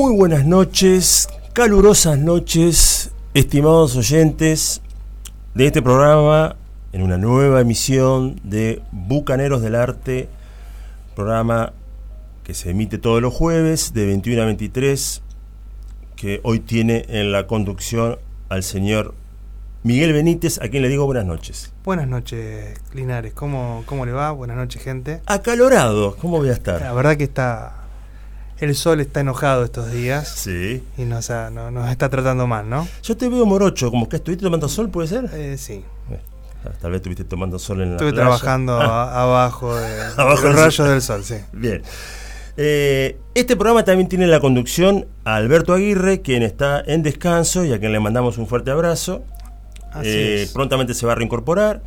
Muy buenas noches, calurosas noches, estimados oyentes de este programa en una nueva emisión de Bucaneros del Arte, programa que se emite todos los jueves de 21 a 23, que hoy tiene en la conducción al señor Miguel Benítez, a quien le digo buenas noches. Buenas noches, Linares. ¿Cómo, cómo le va? Buenas noches, gente. Acalorado, ¿cómo voy a estar? La verdad que está. El sol está enojado estos días. Sí. Y nos, ha- no- nos está tratando mal, ¿no? Yo te veo morocho, como que estuviste tomando sol, ¿puede ser? Eh, sí. Tal vez estuviste tomando sol en la Estuve playa. trabajando Ah, abajo de, Abajo de del los rayos del sol, sí. Bien. Eh, este programa también tiene la conducción a Alberto Aguirre, quien está en descanso y a quien le mandamos un fuerte abrazo. Así Eh, es. prontamente se va a reincorporar.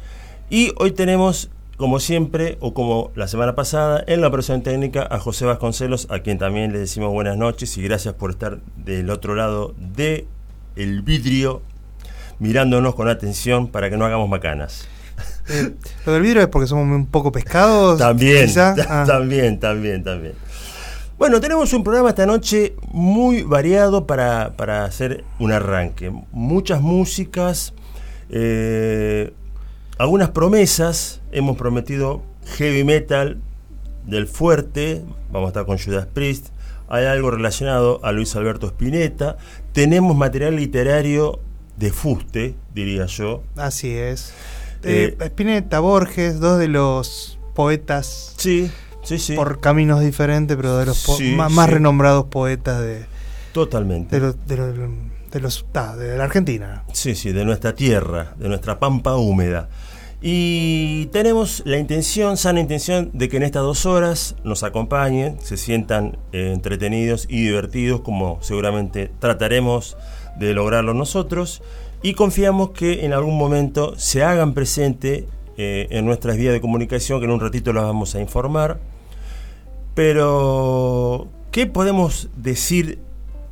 Y hoy tenemos, como siempre, o como la semana pasada, en la operación técnica a José Vasconcelos, a quien también le decimos buenas noches y gracias por estar del otro lado de el vidrio, mirándonos con atención para que no hagamos macanas. Eh, lo del vidrio es porque somos un poco pescados. También, Ah, también, también, también. Bueno, tenemos un programa esta noche muy variado para, para hacer un arranque. Muchas músicas, eh, algunas promesas. Hemos prometido heavy metal del fuerte. Vamos a estar con Judas Priest. Hay algo relacionado a Luis Alberto Spinetta. Tenemos material literario de fuste, diría yo. así es. Eh, Eh, Spinetta, Borges, dos de los poetas Sí, sí, sí. por caminos diferentes, pero de los po- Sí, más, sí. renombrados poetas de, Totalmente. de, de los de la Argentina. Sí, sí, de nuestra tierra, de nuestra pampa húmeda. Y tenemos la intención, sana intención, de que en estas dos horas nos acompañen, se sientan eh, entretenidos y divertidos, como seguramente trataremos de lograrlo nosotros. Y confiamos que en algún momento se hagan presente eh, en nuestras vías de comunicación, que en un ratito las vamos a informar. Pero, ¿qué podemos decir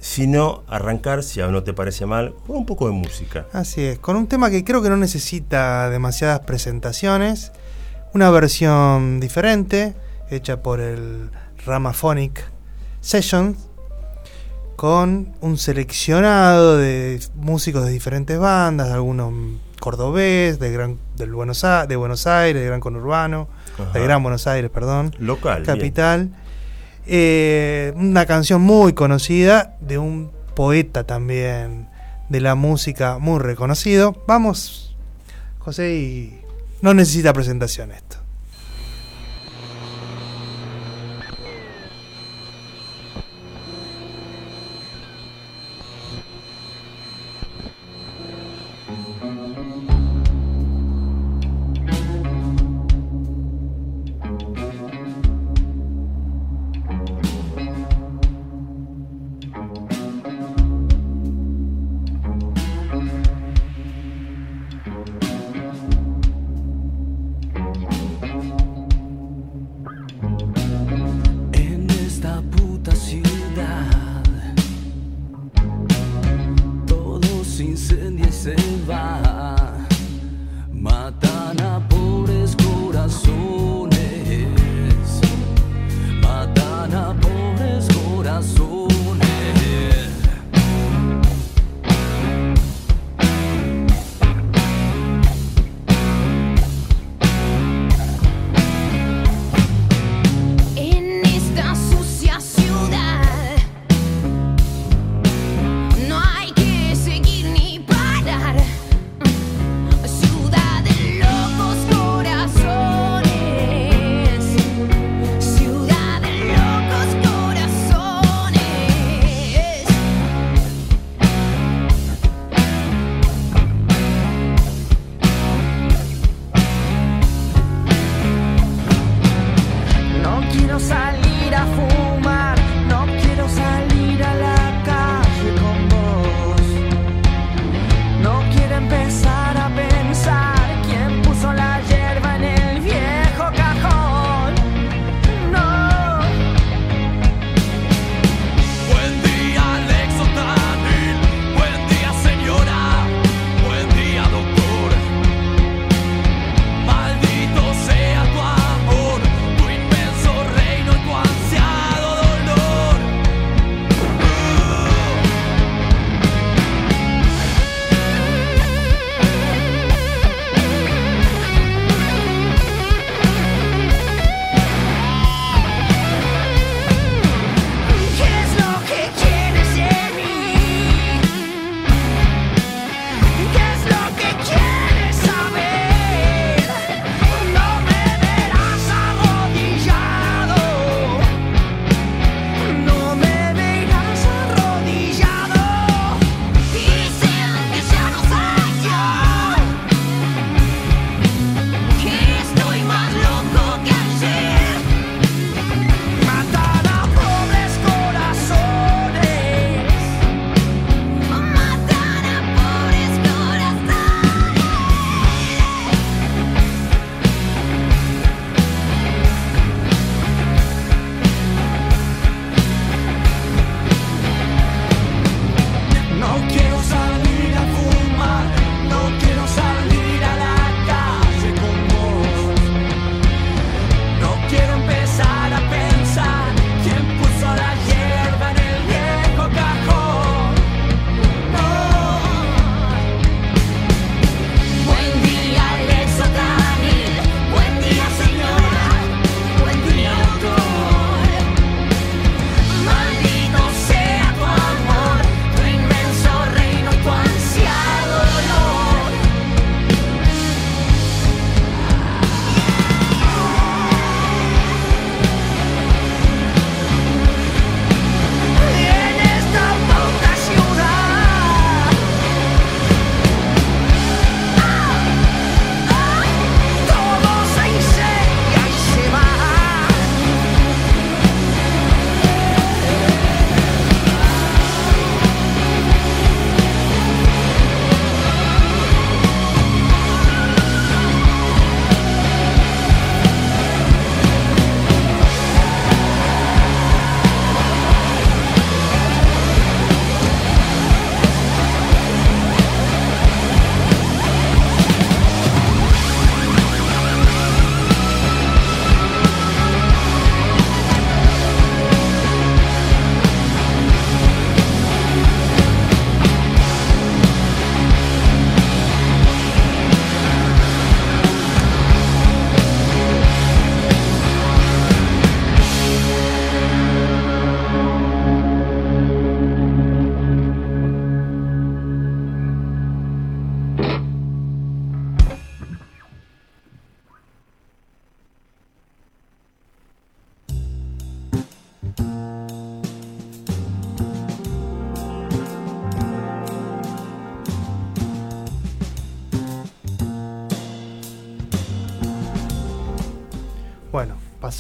si no arrancar, si a no te parece mal, con un poco de música? Así es, con un tema que creo que no necesita demasiadas presentaciones, una versión diferente, hecha por el Ramaphonic Sessions, con un seleccionado de músicos de diferentes bandas, algunos cordobés, de, gran, del Buenos, A- de Buenos Aires, de Gran Conurbano, Ajá. de Gran Buenos Aires, perdón, Local. bien. Eh, una canción muy conocida de un poeta también de la música muy reconocido. Vamos, José, y no necesita presentación esto.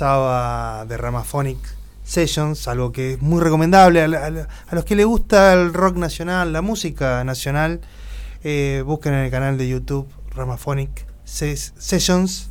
Pasaba de Ramaphonic Sessions, algo que es muy recomendable a, a- a los que les gusta el rock nacional, la música nacional. eh, busquen en el canal de YouTube Ramaphonic Ses- Sessions.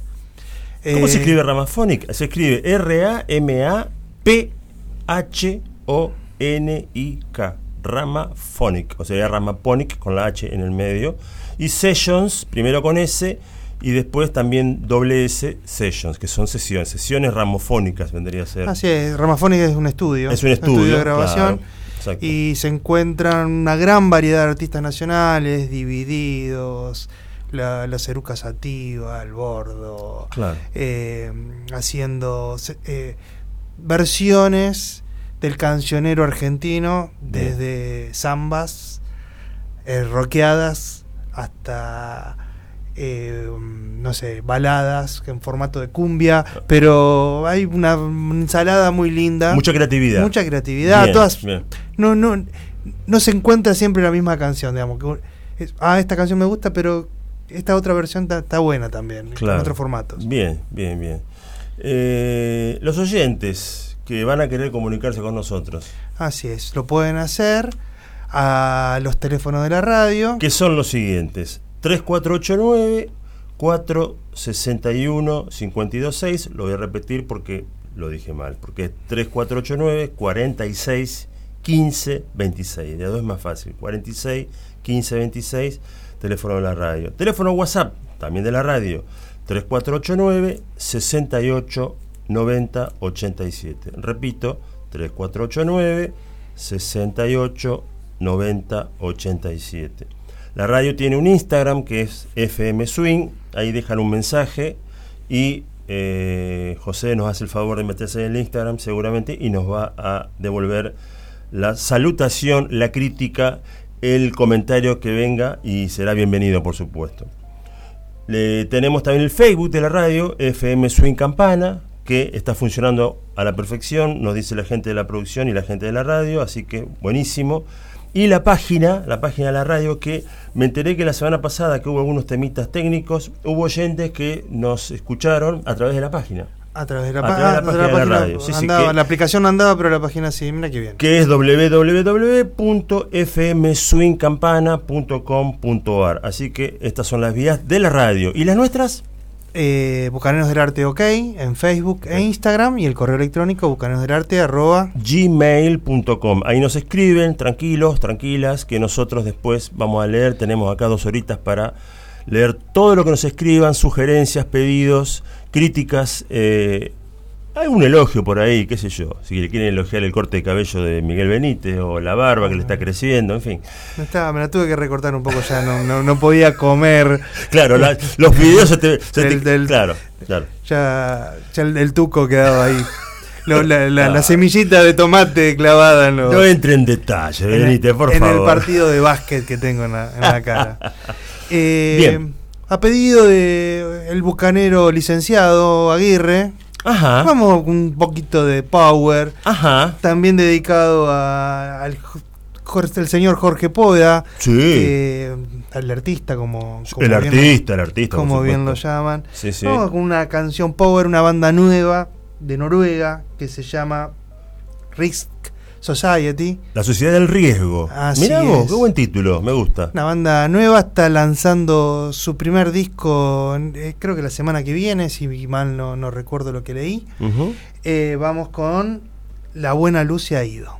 ¿Cómo se Eh, escribe Ramaphonic? Se escribe R-A-M-A-P-H-O-N-I-K. Ramaphonic, o sea, Ramaphonic con la H en el medio. Y Sessions, primero con S y después también doble S, Sessions, que son sesiones, sesiones ramofónicas vendría a ser. Así es, Ramaphonic es un estudio. es un estudio, de grabación. claro, exacto. Y se encuentran una gran variedad de artistas nacionales, divididos, la, la Ceruca Sativa, el Bordo, Claro. eh, haciendo eh, versiones del cancionero argentino, Bien. desde zambas, eh, rockeadas, hasta, eh, no sé, baladas en formato de cumbia, pero hay una ensalada muy linda. Mucha creatividad. Mucha creatividad, Bien, todas bien. no, no, no se encuentra siempre la misma canción, digamos. Que, es- ah, esta canción me gusta, pero esta otra versión está- buena también, Claro. en otros formatos. Bien, bien, bien. Eh, los oyentes que van a querer comunicarse con nosotros, Así es, lo pueden hacer a los teléfonos de la radio. que son los siguientes: 3489 461 526. Lo voy a repetir porque lo dije mal, porque es 3489 46 15 26. De a dos es más fácil: 46 15 26, teléfono de la radio. Teléfono WhatsApp, también de la radio: 3489 68 90 87. Repito: 3489 68 90 87. La radio tiene un Instagram que es FM Swing, ahí dejan un mensaje y eh, José nos hace el favor de meterse en el Instagram seguramente y nos va a devolver la salutación, la crítica, el comentario que venga y será bienvenido por supuesto. Le, tenemos también el Facebook de la radio, FM Swing Campana, que está funcionando a la perfección, nos dice la gente de la producción y la gente de la radio, así que buenísimo. Y la página, la página de la radio, que me enteré que la semana pasada que hubo algunos temitas técnicos, hubo oyentes que nos escucharon a través de la página, A través de la, A pa- través de la página de la página radio. Sí, sí, andaba, que- La aplicación no andaba, pero la página sí, mira qué bien. que es www.fmswingcampana.com.ar. Así que estas son las vías de la radio. ¿Y las nuestras? Eh, Bucaneros del Arte OK en Facebook e Instagram y el correo electrónico bucaneros del arte arroba gmail.com. Ahí nos escriben, tranquilos, tranquilas, que nosotros después vamos a leer. Tenemos acá dos horitas para leer todo lo que nos escriban, sugerencias, pedidos, críticas. Eh, hay un elogio por ahí, qué sé yo. Si le quieren elogiar el corte de cabello de Miguel Benítez o la barba que le está creciendo, en fin. me, estaba, me la tuve que recortar un poco ya, no, no, no podía comer. Claro, la- los videos se te. se te- Del- claro, claro. Ya, ya el, el tuco quedaba ahí. Lo- la, la- Ah. la semillita de tomate clavada en, los- No entre en detalle, en Benítez, por en favor. el partido de básquet que tengo en la, en la cara. Eh, Bien. A pedido de el bucanero licenciado Aguirre, Ajá. vamos con un poquito de power. Ajá. También dedicado a- al Jorge- el señor Jorge Poda, Sí. eh, al artista como, como el artista, el artista. como bien lo llaman. Sí, sí. Vamos con una canción power, una banda nueva de Noruega que se llama Risk Society. La sociedad del riesgo. Así Mirá vos, qué buen título, me gusta. Una banda nueva está lanzando su primer disco, eh, creo que la semana que viene, si mal no, no recuerdo lo que leí. Eh, vamos con La Buena Luz se ha ido.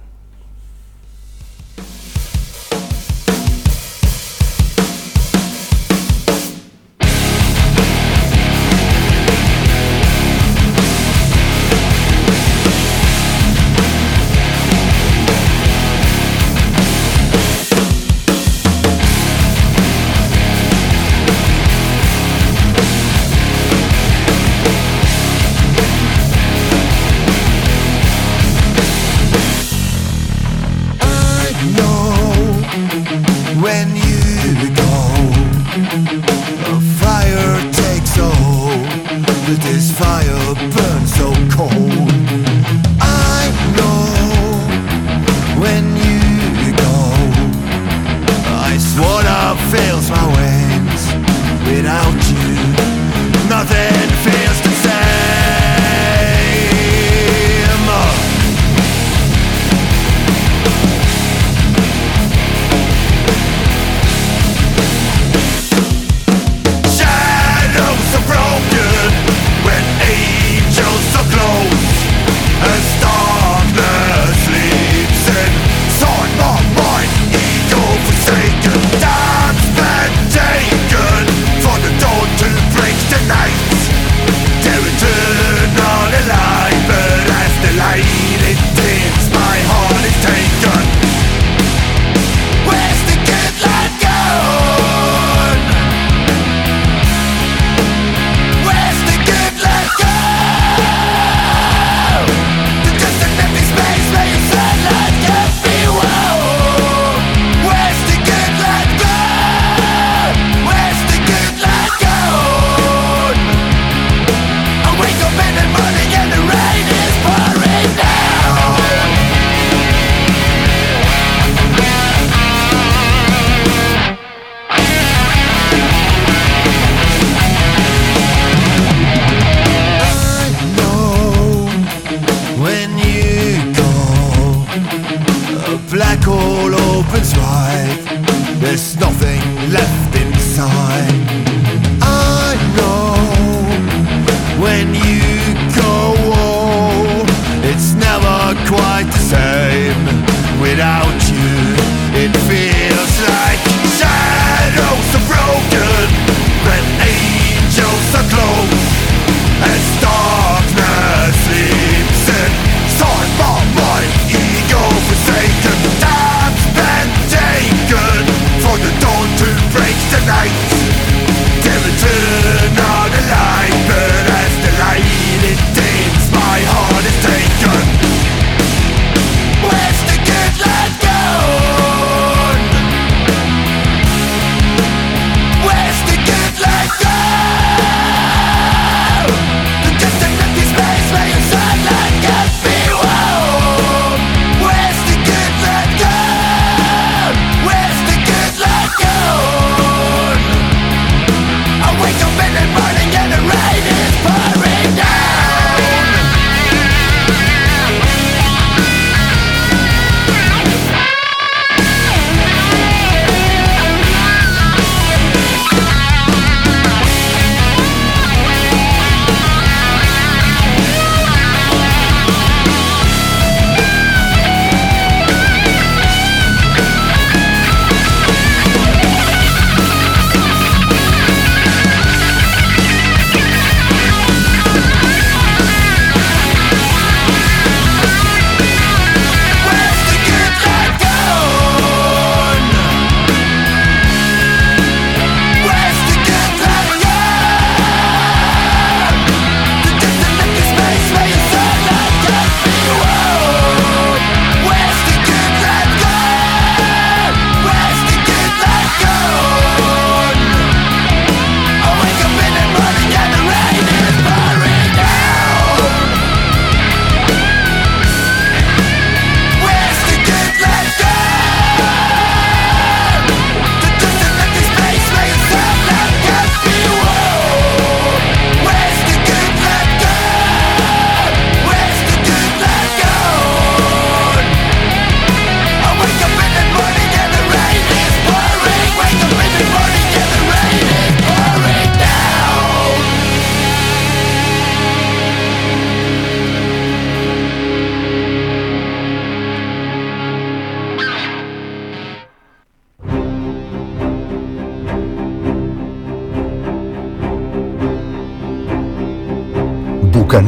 não nothing.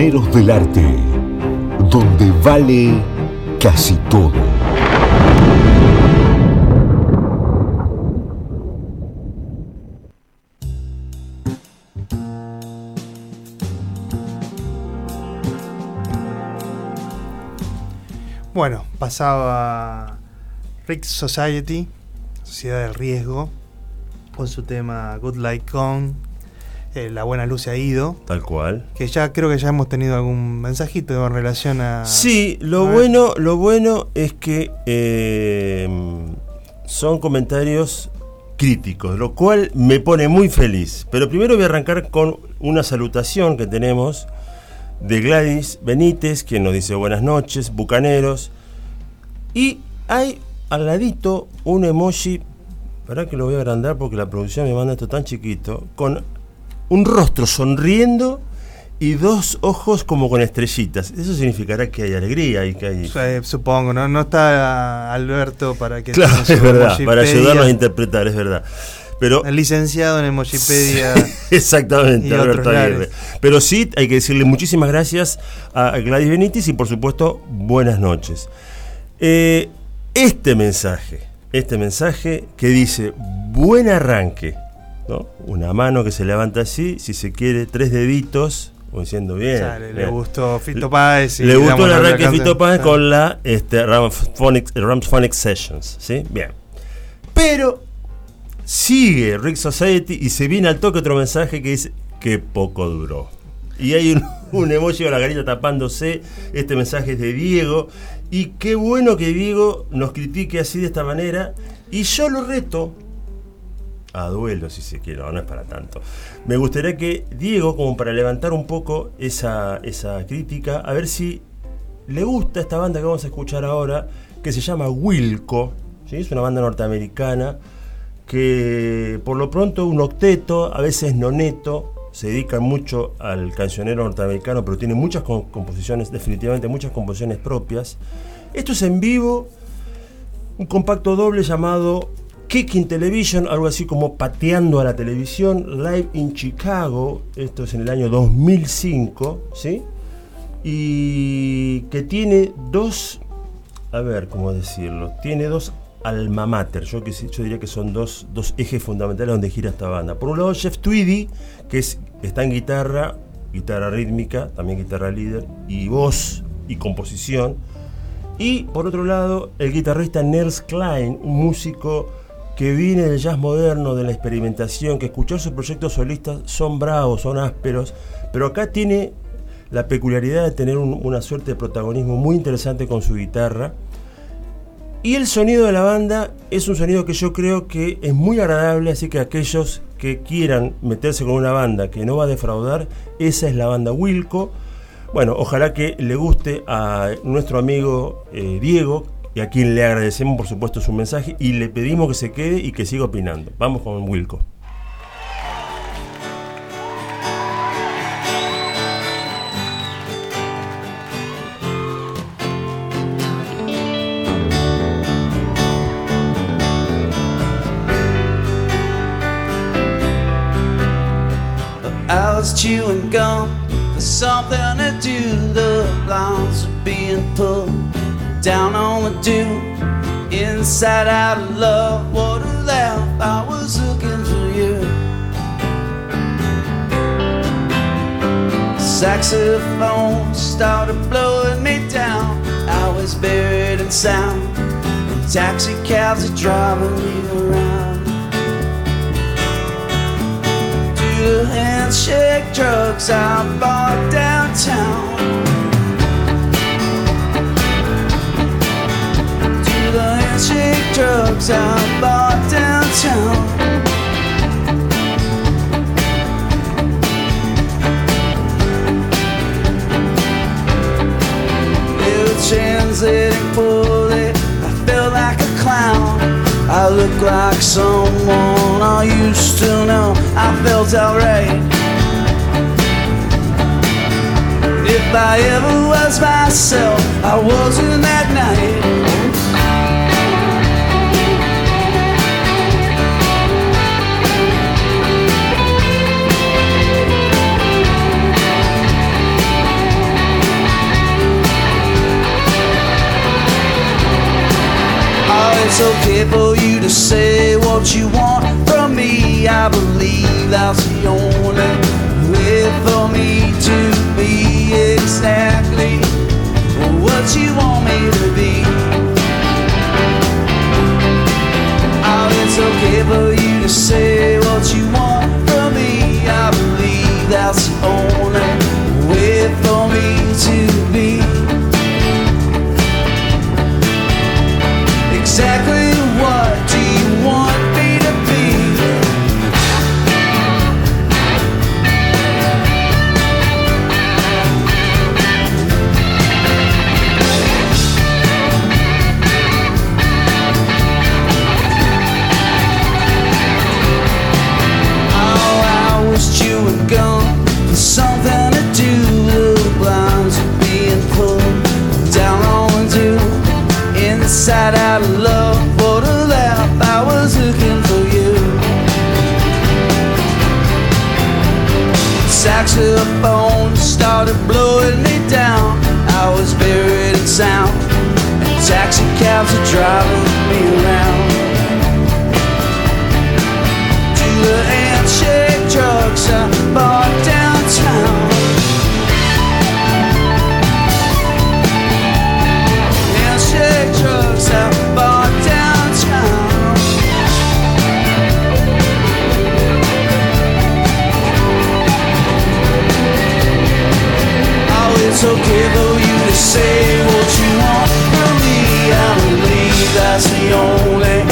Pioneros del Arte, donde vale casi todo. Bueno, pasaba Rick Society, Sociedad del Riesgo, con su tema Good Like Kong eh, la buena luz se ha ido. Tal cual. Que ya creo que ya hemos tenido algún mensajito en relación a. Sí, lo bueno, lo bueno es que em, son comentarios críticos, lo cual me pone muy feliz. Pero primero voy a arrancar con una salutación que tenemos de Gladys Benítez, quien nos dice buenas noches, bucaneros. Y hay al ladito un emoji, para que lo voy a agrandar porque la producción me manda esto tan chiquito, con un rostro sonriendo y dos ojos como con estrellitas. Eso significará que hay alegría y que hay... Supongo, ¿no? No está ah, Alberto para que... Claro, es verdad, para ayudarnos a interpretar, es verdad. Pero, el licenciado en Emojipedia. exactamente, Alberto Aguirre. Pero sí, hay que decirle muchísimas gracias a Gladys Benítez y por supuesto, buenas noches. Eh, este mensaje, este mensaje que dice, buen arranque, ¿no? Una mano que se levanta así, si se quiere, tres deditos, diciendo bien. O sea, le, gustó Fito Páez. y Le gustó el arranque de. Fito Páez Ah. con la este, Ramphonic, Ramphonic Sessions, ¿sí? Bien. Pero sigue Rick Society y se viene al toque otro mensaje que dice que poco duró. Y hay un, un emoji con la carita tapándose. Este mensaje es de Diego. Y qué bueno que Diego nos critique así de esta manera. Y yo lo reto a duelo, si se quiere, no, no es para tanto. Me gustaría que Diego, como para levantar un poco esa, esa crítica, a ver si le gusta esta banda que vamos a escuchar ahora, que se llama Wilco, ¿sí? es una banda norteamericana que por lo pronto un octeto, a veces noneto, se dedica mucho al cancionero norteamericano, pero tiene muchas com- composiciones, definitivamente muchas composiciones propias. Esto es en vivo, un compacto doble llamado Kicking Television, algo así como pateando a la televisión, live in Chicago, esto es en el año 2005, ¿sí? Y que tiene dos, a ver, ¿cómo decirlo? Tiene dos alma mater, yo, que, yo diría que son dos, dos ejes fundamentales donde gira esta banda. Por un lado, Jeff Tweedy, que es, está en guitarra, guitarra rítmica, también guitarra líder, y voz y composición. Y por otro lado, el guitarrista Nels Klein, un músico que viene del jazz moderno, de la experimentación, que escuchar sus proyectos solistas son bravos, son ásperos, pero acá tiene la peculiaridad de tener un- una suerte de protagonismo muy interesante con su guitarra. Y el sonido de la banda es un sonido que yo creo que es muy agradable, así que aquellos que quieran meterse con una banda que no va a defraudar, esa es la banda Wilco. Bueno, ojalá que le guste a nuestro amigo eh, Diego, y a quien le agradecemos por supuesto su mensaje, y le pedimos que se quede y que siga opinando. Vamos con Wilco. Was chewing gum for something to do. The blinds were being pulled down on the dew. Inside out of love, what a laugh. I was looking for you. Saxophone started blowing me down. I was buried in sound. Taxi cabs are driving me around. To the handshake drugs I bought downtown. The handshake drugs I bought downtown. Were translating poorly. I felt like a clown. I look like someone I used to know. I felt alright. If I ever was myself, I wasn't that night. It's okay for you to say what you want from me. I believe that's the only way for me to be exactly what you want me to be. Oh, it's okay for you to say what you want are driving me around. To the I bought downtown. Handshake drugs I bought downtown. Oh, it's okay for you to say that's the only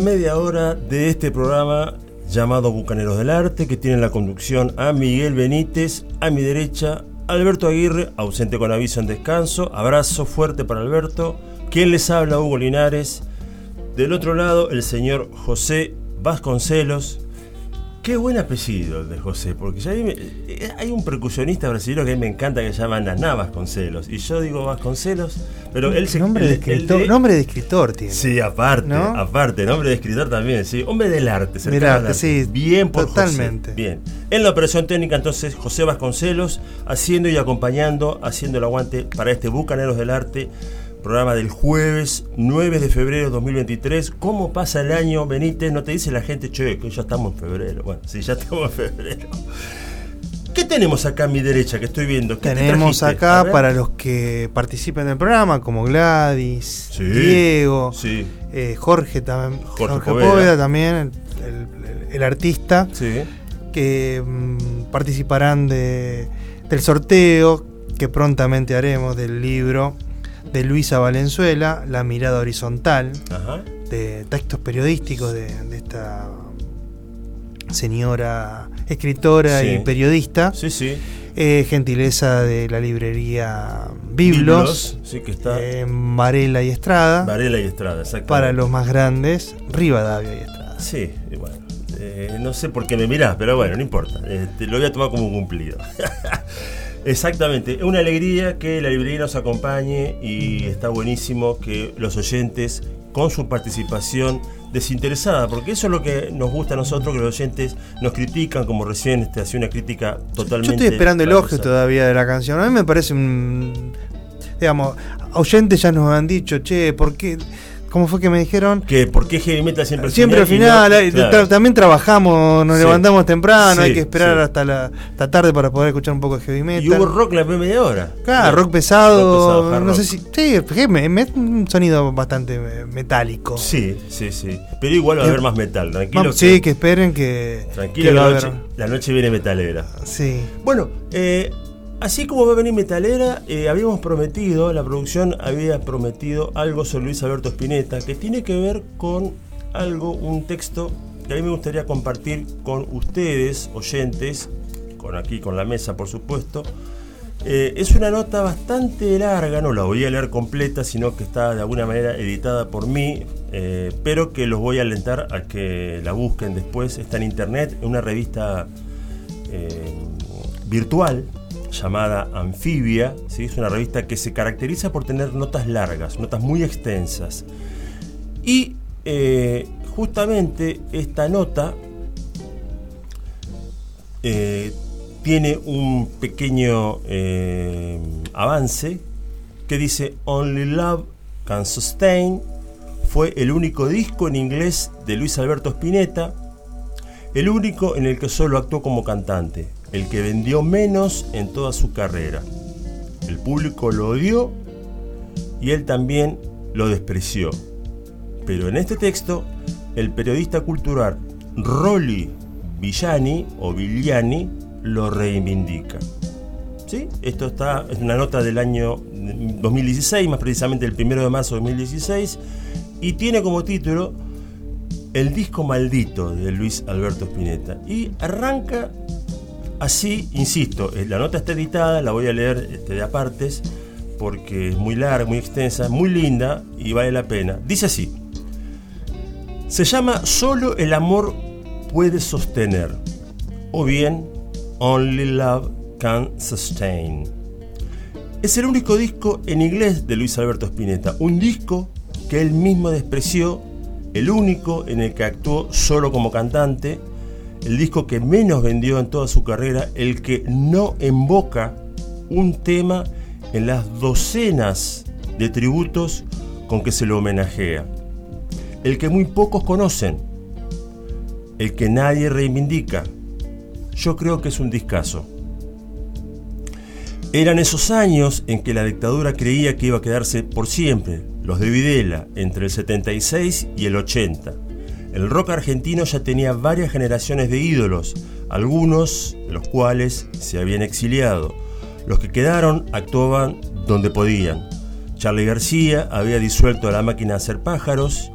Media hora de este programa llamado Bucaneros del Arte, que tiene en la conducción a Miguel Benítez, a mi derecha, Alberto Aguirre, ausente con aviso en descanso. Abrazo fuerte para Alberto. Quien les habla, Hugo Linares. Del otro lado, el señor José Vasconcelos. Qué buen apellido el de José, porque ya hay, eh, hay un percusionista brasileño que a mí me encanta que se llama Naná Vasconcelos. Y yo digo Vasconcelos, pero él se nombre, de el- el escritor, de- nombre de escritor tiene. Sí, aparte, ¿No? aparte, nombre de escritor también, sí. Hombre del arte, cercano Del arte, sí, Bien por totalmente. José, Bien. En la operación técnica, entonces, José Vasconcelos, haciendo y acompañando, haciendo el aguante para este Bucaneros del Arte, programa del jueves 9 de febrero de 2023. ¿Cómo pasa el año, Benítez? No te dice la gente, che, que ya estamos en febrero. Bueno, sí, ya estamos en febrero. ¿Qué tenemos acá a mi derecha que estoy viendo? ¿Qué te Tenemos acá para los que participen del programa, como Gladys, Sí, Diego, Sí, eh, Jorge, también, Jorge Jorge, Poveda. Poveda. también, el, el- el artista, sí. que mm, participarán de, del sorteo que prontamente haremos del libro de Luisa Valenzuela, La mirada horizontal, Ajá. de textos periodísticos de, de esta señora escritora Sí. y periodista. Sí, sí. Eh, gentileza de la librería Biblos, Sí, que está. eh, Varela y Estrada. Varela y Estrada, exactamente. para los más grandes, Rivadavia y Estrada. Sí, y bueno. eh, no sé por qué me mirás, pero bueno, no importa. Este, lo voy a tomar como un cumplido. Exactamente. Es una alegría que la librería nos acompañe y está buenísimo que los oyentes, con su participación desinteresada, porque eso es lo que nos gusta a nosotros, que los oyentes nos critican, como recién este, hacía una crítica totalmente. Yo estoy esperando el elogio falsa. todavía de la canción. A mí me parece un. Digamos, oyentes ya nos han dicho, che, ¿por qué? ¿Cómo fue que me dijeron? Que por qué heavy metal siempre Siempre al final final, eh, no- tra- claro. también trabajamos, nos Sí. levantamos temprano, hay que esperar sí. hasta la hasta tarde para poder escuchar un poco de heavy metal. Y hubo rock la primera media hora. Claro, rock pesado, Rock pesado, hard no sé si. Sí, me- un sonido bastante eh, metálico. Sí, sí, sí. Pero igual va a Eh, haber más metal, tranquilo. Vamos- sí, que esperen que. Tranquilo, que la noche, la noche viene metalera. Sí. Bueno, eh, así como va a venir metalera, eh, habíamos prometido, la producción había prometido algo sobre Luis Alberto Spinetta, que tiene que ver con algo, un texto que a mí me gustaría compartir con ustedes, oyentes, con aquí, con la mesa, por supuesto. Eh, es una nota bastante larga, no la voy a leer completa, sino que está de alguna manera editada por mí, eh, pero que los voy a alentar a que la busquen después. Está en internet, en una revista virtual llamada Anfibia. Es una revista que se caracteriza por tener notas largas, notas muy extensas. Y eh, justamente esta nota eh, tiene un pequeño eh, avance que dice Only Love Can Sustain. Fue el único disco en inglés de Luis Alberto Spinetta, el único en el que solo actuó como cantante, el que vendió menos en toda su carrera. El público lo odió y él también lo despreció. Pero en este texto, el periodista cultural Rolly Villani o Vigliani lo reivindica. ¿Sí? Esto está, es una nota del año 2016, más precisamente el 1 de marzo de 2016, y tiene como título El disco maldito de Luis Alberto Spinetta. Y arranca así, insisto, eh, la nota está editada, la voy a leer este, de apartes, porque es muy larga, muy extensa, muy linda y vale la pena. Dice así, se llama Solo el amor puede sostener, o bien Only Love Can Sustain. Es el único disco en inglés de Luis Alberto Spinetta, un disco que él mismo despreció, el único en el que actuó solo como cantante, el disco que menos vendió en toda su carrera, el que no invoca un tema en las docenas de tributos con que se lo homenajea, el que muy pocos conocen, el que nadie reivindica. Yo creo que es un discazo. Eran esos años en que la dictadura creía que iba a quedarse por siempre, los de Videla, entre el 76 y el 80. El rock argentino ya tenía varias generaciones de ídolos, algunos de los cuales se habían exiliado. Los que quedaron actuaban donde podían. Charlie García había disuelto a la máquina de hacer pájaros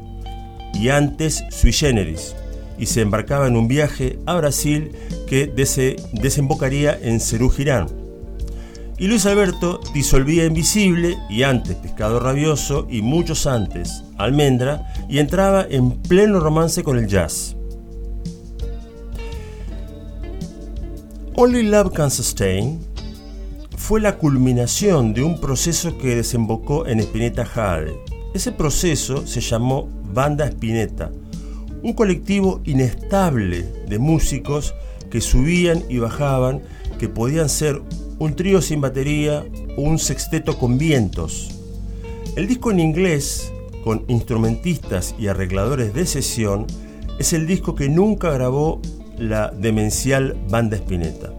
y antes sui generis, y se embarcaba en un viaje a Brasil que dese- desembocaría en Cerú Girán. Y Luis Alberto disolvía Invisible y antes Pescado Rabioso y muchos antes Almendra y entraba en pleno romance con el jazz. Only Love Can Sustain fue la culminación de un proceso que desembocó en Spinetta Jade. Ese proceso se llamó Banda Spinetta, un colectivo inestable de músicos que subían y bajaban, que podían ser un trío sin batería o un sexteto con vientos. El disco en inglés, con instrumentistas y arregladores de sesión, es el disco que nunca grabó la demencial banda Spinetta.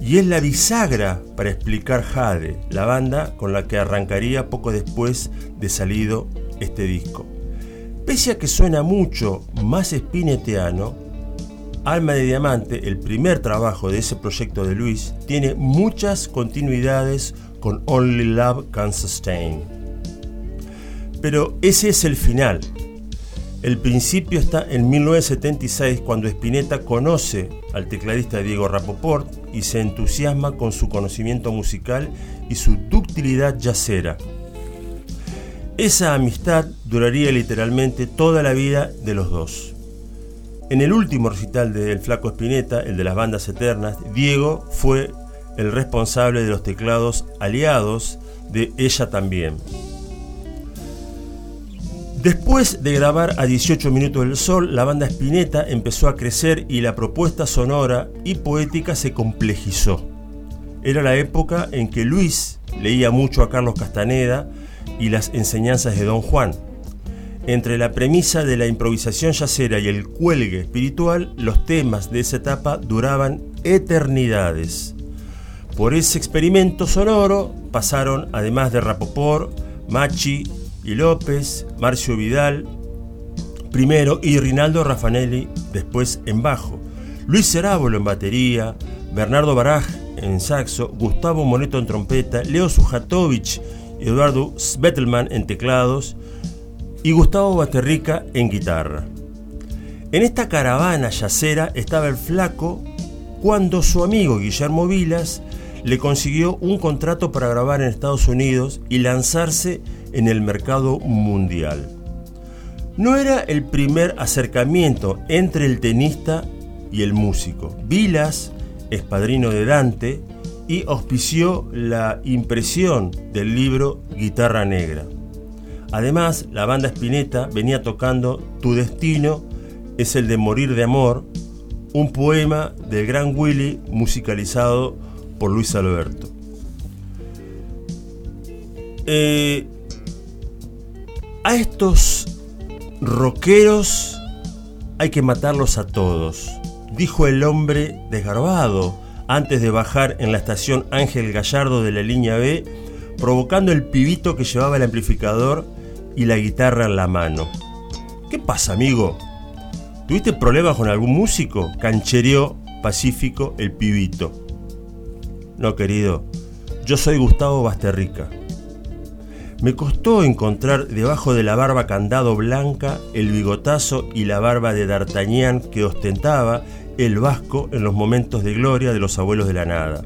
Y es la bisagra para explicar Jade, la banda con la que arrancaría poco después de salido este disco. Pese a que suena mucho más spinetteano, Alma de Diamante, el primer trabajo de ese proyecto de Luis, tiene muchas continuidades con Only Love Can Sustain. Pero ese es el final. El principio está en 1976 cuando Spinetta conoce al tecladista Diego Rapoport y se entusiasma con su conocimiento musical y su ductilidad yacera. Esa amistad duraría literalmente toda la vida de los dos. En el último recital del Flaco Spinetta, el de las bandas eternas, Diego fue el responsable de los teclados aliados de Ella también. Después de grabar a 18 minutos del sol, la banda Spinetta empezó a crecer y la propuesta sonora y poética se complejizó. Era la época en que Luis leía mucho a Carlos Castaneda y las enseñanzas de Don Juan. Entre la premisa de la improvisación yacera y el cuelgue espiritual, los temas de esa etapa duraban eternidades. Por ese experimento sonoro pasaron, además de Rapoport, Machi y López, Marcio Vidal primero y Rinaldo Raffanelli después en bajo, Luis Cerábolo en batería, Bernardo Baraj en saxo, Gustavo Moneto en trompeta, Leo Sujatovich y Eduardo Svettelman en teclados y Gustavo Basterrica en guitarra. En esta caravana yacera estaba el flaco cuando su amigo Guillermo Vilas le consiguió un contrato para grabar en Estados Unidos y lanzarse en el mercado mundial. No era el primer acercamiento entre el tenista y el músico. Vilas es padrino de Dante y auspició la impresión del libro Guitarra Negra. Además, la banda Spinetta venía tocando Tu destino es el de morir de amor, un poema del gran Willy musicalizado por Luis Alberto. Eh, a estos rockeros hay que matarlos a todos, dijo el hombre desgarbado antes de bajar en la estación Ángel Gallardo de la línea B, provocando el pibito que llevaba el amplificador y la guitarra en la mano. ¿Qué pasa, amigo? ¿Tuviste problemas con algún músico? Canchereó pacífico el pibito. No, querido, yo soy Gustavo Basterrica. Me costó encontrar debajo de la barba candado blanca el bigotazo y la barba de D'Artagnan que ostentaba el vasco en los momentos de gloria de los abuelos de la nada.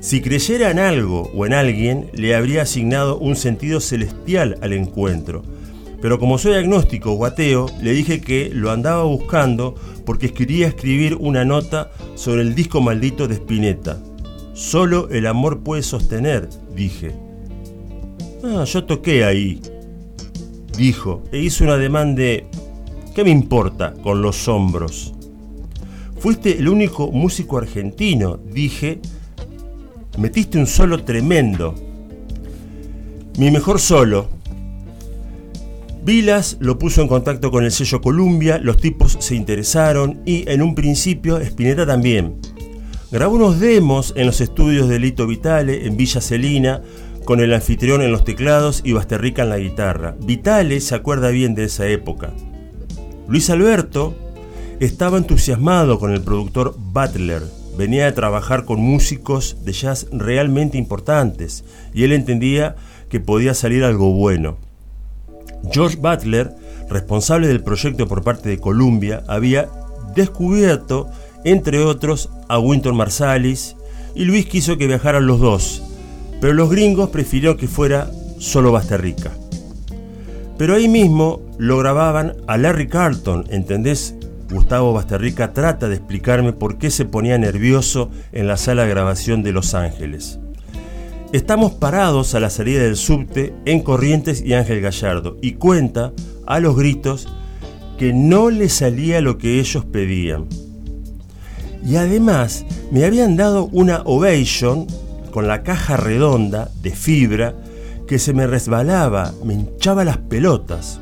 Si creyera en algo o en alguien, le habría asignado un sentido celestial al encuentro. Pero como soy agnóstico o ateo, le dije que lo andaba buscando porque quería escribir una nota sobre el disco maldito de Spinetta. Solo el amor puede sostener, dije. Ah, yo toqué ahí, dijo, e hizo un ademán de... ¿Qué me importa? con los hombros. Fuiste el único músico argentino, dije. Metiste un solo tremendo. Mi mejor solo. Vilas lo puso en contacto con el sello Columbia, los tipos se interesaron y en un principio Spinetta también. Grabó unos demos en los estudios de Lito Vitale en Villa Celina, con el anfitrión en los teclados y Basterrica en la guitarra. Vitale se acuerda bien de esa época. Luis Alberto estaba entusiasmado con el productor Butler. Venía de trabajar con músicos de jazz realmente importantes y él entendía que podía salir algo bueno. George Butler, responsable del proyecto por parte de Columbia, había descubierto, entre otros, a Winton Marsalis y Luis quiso que viajaran los dos, pero los gringos prefirieron que fuera solo Basterrica. Pero ahí mismo lo grababan a Larry Carlton, ¿entendés? Gustavo Basterrica trata de explicarme por qué se ponía nervioso en la sala de grabación de Los Ángeles. Estamos parados a la salida del subte en Corrientes y Ángel Gallardo y cuenta a los gritos que no le salía lo que ellos pedían. Y además me habían dado una ovation con la caja redonda de fibra que se me resbalaba, me hinchaba las pelotas.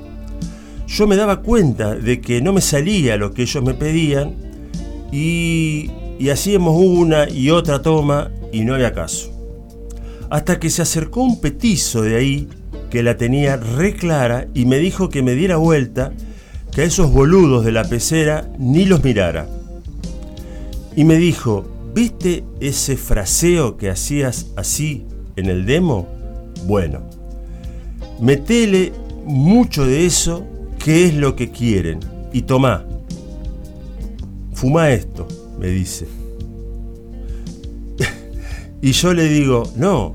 Yo me daba cuenta de que no me salía lo que ellos me pedían y, hacíamos una y otra toma y no había caso. Hasta que se acercó un petizo de ahí que la tenía re clara y me dijo que me diera vuelta, que a esos boludos de la pecera ni los mirara. Y me dijo, ¿viste ese fraseo que hacías así en el demo, bueno, metele mucho de eso que es lo que quieren. Y tomá, fuma esto, me dice. y yo le digo, no,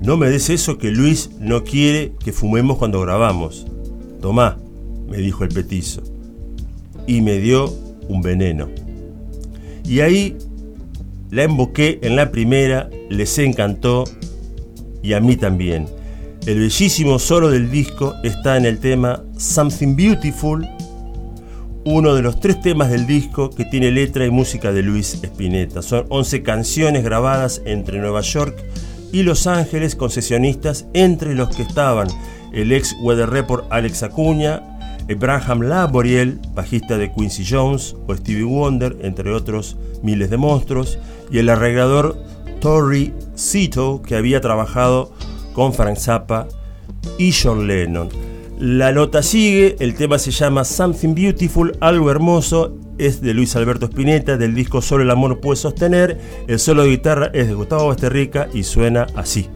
no me des eso que Luis no quiere que fumemos cuando grabamos. Tomá, me dijo el petizo. Y me dio un veneno. Y ahí la emboqué en la primera, les encantó y a mí también. El bellísimo solo del disco está en el tema Something Beautiful, uno de los tres temas del disco que tiene letra y música de Luis Spinetta. Son 11 canciones grabadas entre Nueva York y Los Ángeles con sesionistas, entre los que estaban el ex Weather Report Alex Acuña, Abraham Laboriel, bajista de Quincy Jones o Stevie Wonder, entre otros miles de monstruos, y el arreglador Torrey Cito, que había trabajado con Frank Zappa y John Lennon. La nota sigue, el tema se llama Something Beautiful, algo hermoso, es de Luis Alberto Spinetta, del disco Solo el amor puede sostener, el solo de guitarra es de Gustavo Basterrica y suena así.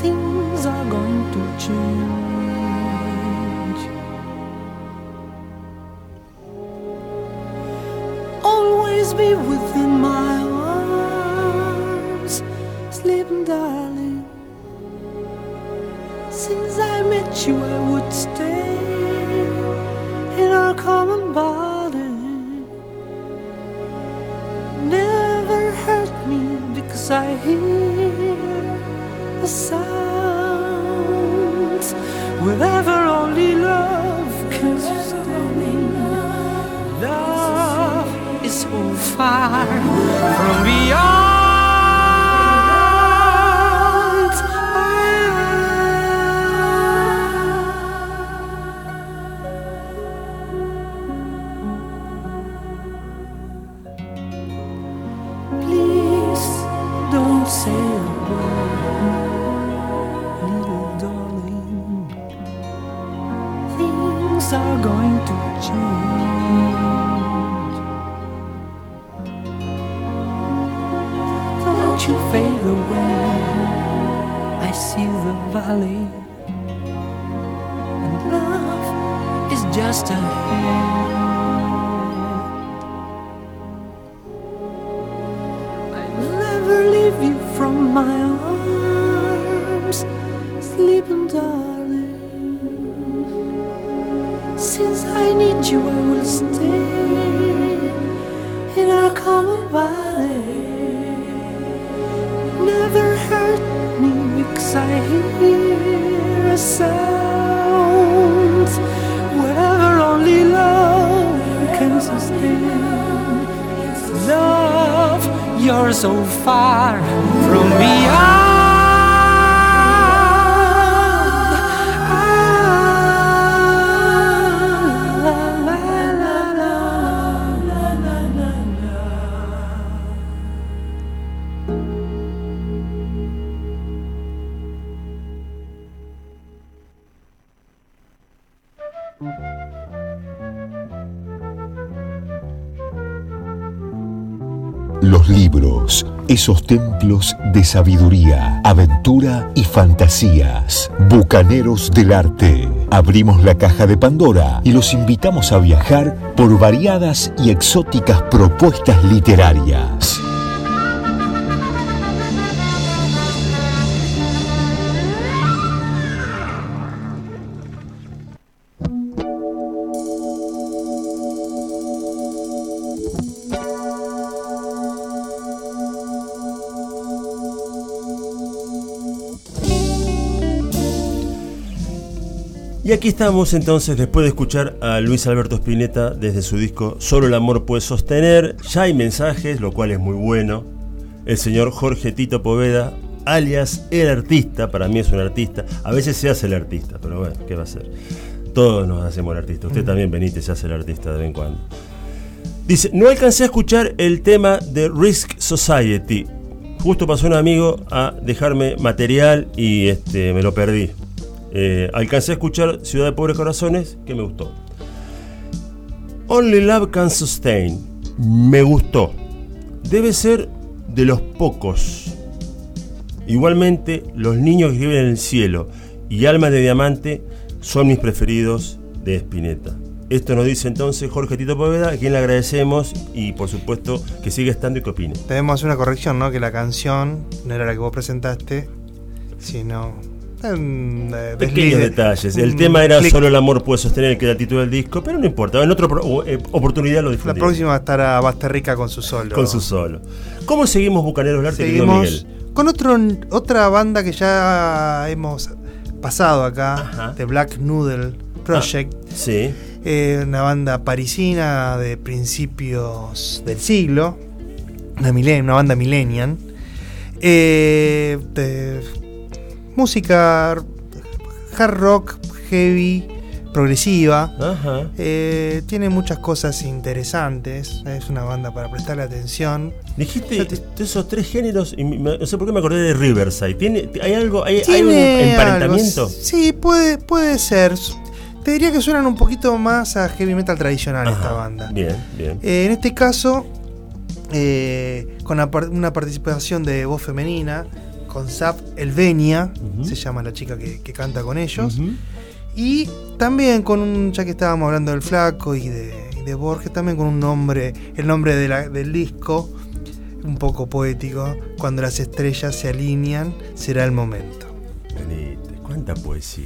Things are going to change. always be within my arms, sleeping, darling. Since I met you, I would far from beyond. Esos templos de sabiduría, aventura y fantasías. Bucaneros del arte. Abrimos la caja de Pandora y los invitamos a viajar por variadas y exóticas propuestas literarias. Aquí estamos entonces después de escuchar a Luis Alberto Spinetta desde su disco Solo el amor puede sostener. Ya hay mensajes, lo cual es muy bueno. El señor Jorge Tito Poveda, alias el artista, para mí es un artista. A veces se hace el artista, pero bueno, ¿qué va a ser? Todos nos hacemos el artista. Usted también, Benítez, se hace el artista de vez en cuando. Dice, no alcancé a escuchar el tema de Risk Society. Justo pasó un amigo a dejarme material y este, me lo perdí. Eh, alcancé a escuchar Ciudad de Pobres Corazones, que me gustó. Only Love Can Sustain. Me gustó. Debe ser de los pocos. Igualmente, Los niños que viven en el cielo y Almas de Diamante son mis preferidos de Spinetta. Esto nos dice entonces Jorge Tito Poveda, a quien le agradecemos y por supuesto que siga estando y que opine. Hacer una corrección, ¿no? Que la canción no era la que vos presentaste, sino. Un, eh, Pequeños detalles. El tema era. Solo el amor puede sostener, que era el título del disco, pero no importa. En otra oportunidad lo La disfrutaremos. próxima estará Basta Rica con su solo. Con su solo. ¿Cómo seguimos Bucaneros del Arte, Miguel? con otro, otra banda que ya hemos pasado acá, Ajá. The Black Noodle Project. Sí. Eh, una banda parisina de principios del siglo, una, milen- una banda millennial. Eh, de música hard rock, heavy, progresiva. Ajá. Eh, tiene muchas cosas interesantes. Es una banda para prestarle atención. Dijiste te- esos tres géneros, y me- no sé por qué me acordé de Riverside. ¿Tiene, ¿Hay algo, hay, hay un emparentamiento? algo- sí, puede, puede ser. Te diría que suenan un poquito más a heavy metal tradicional esta banda. Bien, bien. Eh, en este caso, eh, con una participación de voz femenina, con Zap Elvenia, se llama la chica que, que canta con ellos. Y también con un, ya que estábamos hablando del flaco y de, y de Borges, también con un nombre, el nombre de la- del disco, un poco poético, cuando las estrellas se alinean, será el momento. Benítez, cuánta poesía.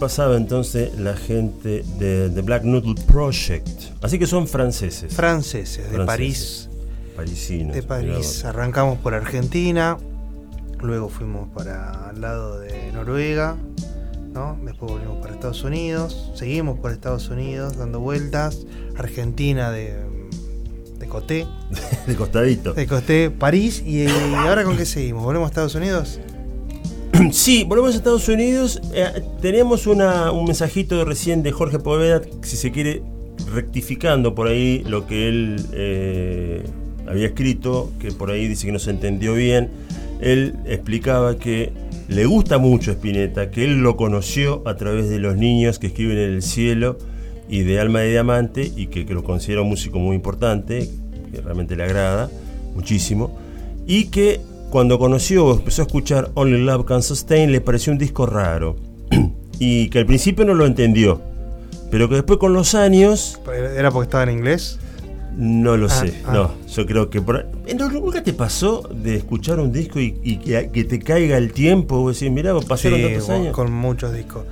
Pasaba entonces la gente de The Black Noodle Project. Así que son franceses. Franceses, de Franceses. París. Parisinos. De París. Arrancamos por Argentina, luego fuimos para el lado de Noruega, ¿no? Después volvimos para Estados Unidos, seguimos por Estados Unidos dando vueltas, Argentina de, de Coté, De costadito. de Coté, París, y, y ahora con qué seguimos, ¿volvemos a Estados Unidos? Sí, volvemos a Estados Unidos. Eh, tenemos un mensajito recién de Jorge Poveda, si se quiere, rectificando por ahí lo que él eh, había escrito, que por ahí dice que no se entendió bien. Él explicaba que le gusta mucho Spinetta, que él lo conoció a través de los niños que escriben en el cielo y de Alma de Diamante, y que, que lo considera un músico muy importante, que realmente le agrada muchísimo, y que cuando conoció o empezó a escuchar Only Love Can Sustain le pareció un disco raro, y que al principio no lo entendió, pero que después con los años ¿Era porque estaba en inglés? no lo Ah, sé, ah. no, yo creo que por ¿Eh, ¿no- ¿Nunca te pasó de escuchar un disco y, y que, que te caiga el tiempo? Vos decís, mirá, pasaron Sí, tantos años. con muchos discos.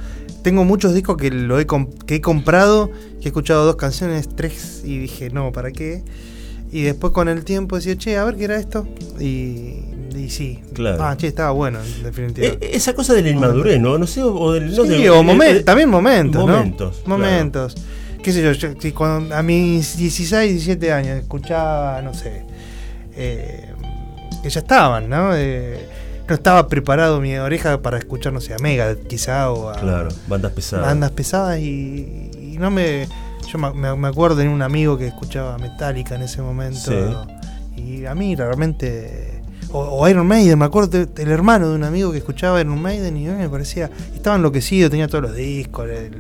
Tengo muchos discos que, lo he, que he comprado, que he escuchado dos canciones, tres, y dije, no, ¿para qué? Y después con el tiempo decía, che, a ver qué era esto. Y, y sí. Claro. Ah, che, estaba bueno, en definitiva. Eh, esa cosa de la inmadurez, ¿no? No sé, o, del. no Sí, de- o eh, eh, también momentos, ¿no? Momentos. claro. Momentos. Qué sé yo, yo si cuando a mis 16, 17 años escuchaba, no sé, eh, que ya estaban, ¿no? Eh, no estaba preparado mi oreja para escuchar, no sé, a Mega quizá o a Claro, bandas pesadas. bandas pesadas y, y no me... Yo me, me- me acuerdo de un amigo que escuchaba Metallica en ese momento y a mí realmente... O, o Iron Maiden, me acuerdo del hermano de un amigo que escuchaba Iron Maiden y a mí me parecía... Estaba enloquecido, tenía todos los discos, el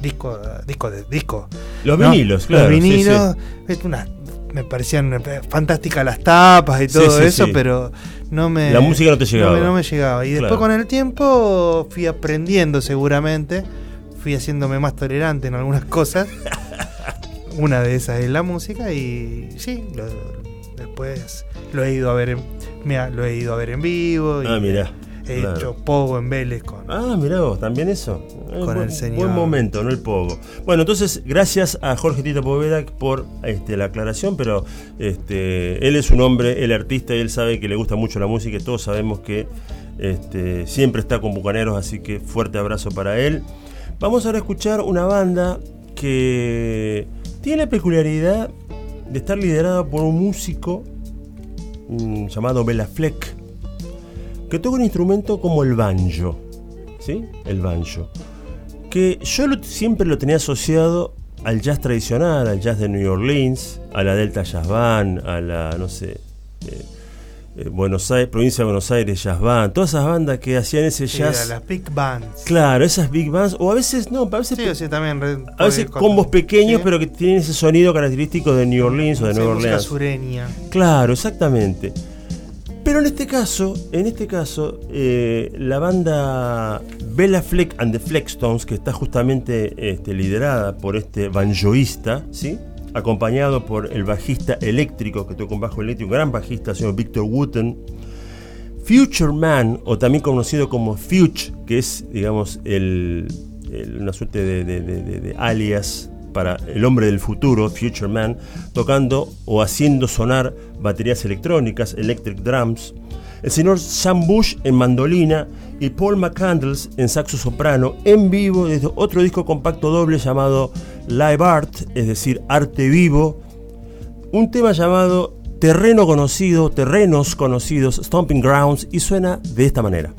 disco, disco de disco. Los ¿no? vinilos, claro. Los sí, sí. vinilos, es una- me parecían fantásticas las tapas y Sí, todo sí, eso, sí. pero no me... La música no te llegaba. No me, no me llegaba. Y después con el tiempo fui aprendiendo seguramente, fui haciéndome más tolerante en algunas cosas. Una de esas es la música y sí, lo- después lo he ido a ver en, lo he ido a ver en vivo y Ah, mirá. he claro. hecho pogo en Vélez con Ah, mirá vos, también eso. Eh, Con buen, el señor. buen momento, no el pogo. Bueno, entonces, gracias a Jorge Tito Poveda por este, la aclaración, pero este, él es un hombre, el artista, y él sabe que le gusta mucho la música, y todos sabemos que este, siempre está con Bucaneros, así que fuerte abrazo para él. Vamos ahora a escuchar una banda que tiene la peculiaridad de estar liderada por un músico mm, llamado Bela Fleck, que toca un instrumento como el banjo. ¿Sí? El banjo. Que yo siempre lo tenía asociado al jazz tradicional, al jazz de New Orleans, a la Delta Jazz Band, a la, no sé, eh, eh, Buenos Aires, provincia de Buenos Aires Jazz Band, todas esas bandas que hacían ese sí, jazz. a las big bands. Claro, esas big bands, o a veces no, a veces, Sí, sí, también. a veces combos pequeños, sí. pero que tienen ese sonido característico de New Orleans o de Sí, Nueva Orleans. sureña. Claro, exactamente. Pero en este caso, en este caso, eh, la banda Bella Fleck and the Fleckstones, que está justamente este, liderada por este banjoísta, ¿sí? Acompañado por el bajista eléctrico que toca un bajo eléctrico, un gran bajista, señor Victor Wooten, Future Man, o también conocido como Fuge, que es, digamos, una suerte de- de alias para el hombre del futuro, Future Man, tocando o haciendo sonar baterías electrónicas, electric drums. El señor Sam Bush en mandolina y Paul McCandles en saxo soprano, en vivo desde otro disco compacto doble llamado Live Art, es decir, arte vivo, un tema llamado Terreno Conocido, Terrenos Conocidos, Stomping Grounds, y suena de esta manera.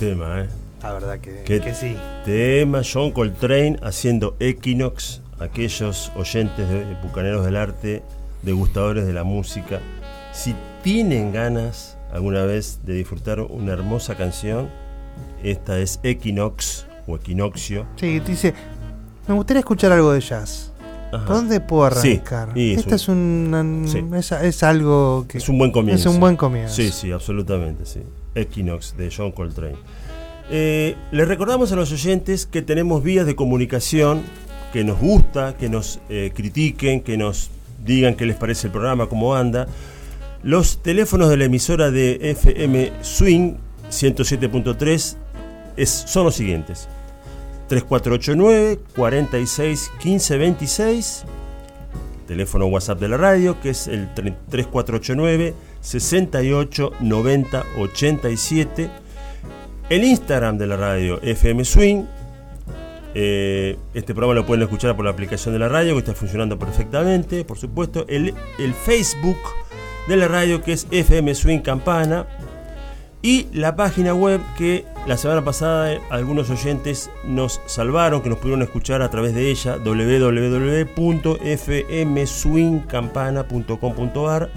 Tema, ¿eh? La verdad que, Qué que sí. tema. John Coltrane haciendo Equinox. Aquellos oyentes de Bucaneros del Arte, degustadores de la música. Si tienen ganas alguna vez de disfrutar una hermosa canción, esta es Equinox o Equinoccio. Sí, te dice, me gustaría escuchar algo de jazz. Ajá. ¿Por dónde puedo Sí, arrancar? es Esta es, un, Sí. es, es algo que Es un buen comienzo. Es un buen comienzo. Sí, sí, absolutamente, sí. Equinox de John Coltrane. Eh, les recordamos a los oyentes que tenemos vías de comunicación que nos gusta, que nos eh, critiquen, que nos digan qué les parece el programa, cómo anda. Los teléfonos de la emisora de FM Swing 107.3 es- son los siguientes. 3489 46 15 26 teléfono WhatsApp de la radio, que es el tre- 3489 68 90 87. El Instagram de la radio, FM Swing. Eh, este programa lo pueden escuchar por la aplicación de la radio, que está funcionando perfectamente, por supuesto. El, el Facebook de la radio, que es FM Swing Campana. Y la página web que la semana pasada eh, algunos oyentes nos salvaron, que nos pudieron escuchar a través de ella, www.fmswingcampana.com.ar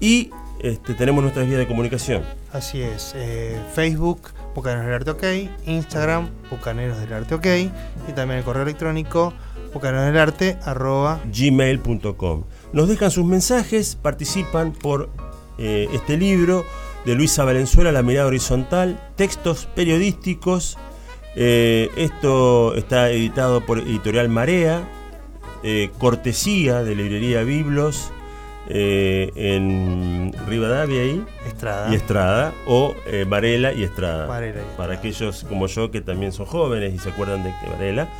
y este, tenemos nuestras vías de comunicación. Así es. eh, Facebook, Bucaneros del Arte OK, Instagram, Bucaneros del Arte OK, y también el correo electrónico, bucaneros del arte, arroba. gmail.com. Nos dejan sus mensajes, participan por eh, este libro de Luisa Valenzuela, La mirada horizontal, textos periodísticos. Eh, esto está editado por Editorial Marea, eh, cortesía de Librería Biblos eh, en Rivadavia ahí, Estrada. y Estrada, o eh, Varela y Estrada. Varela y Estrada. Para aquellos como yo que también son jóvenes y se acuerdan de que Varela.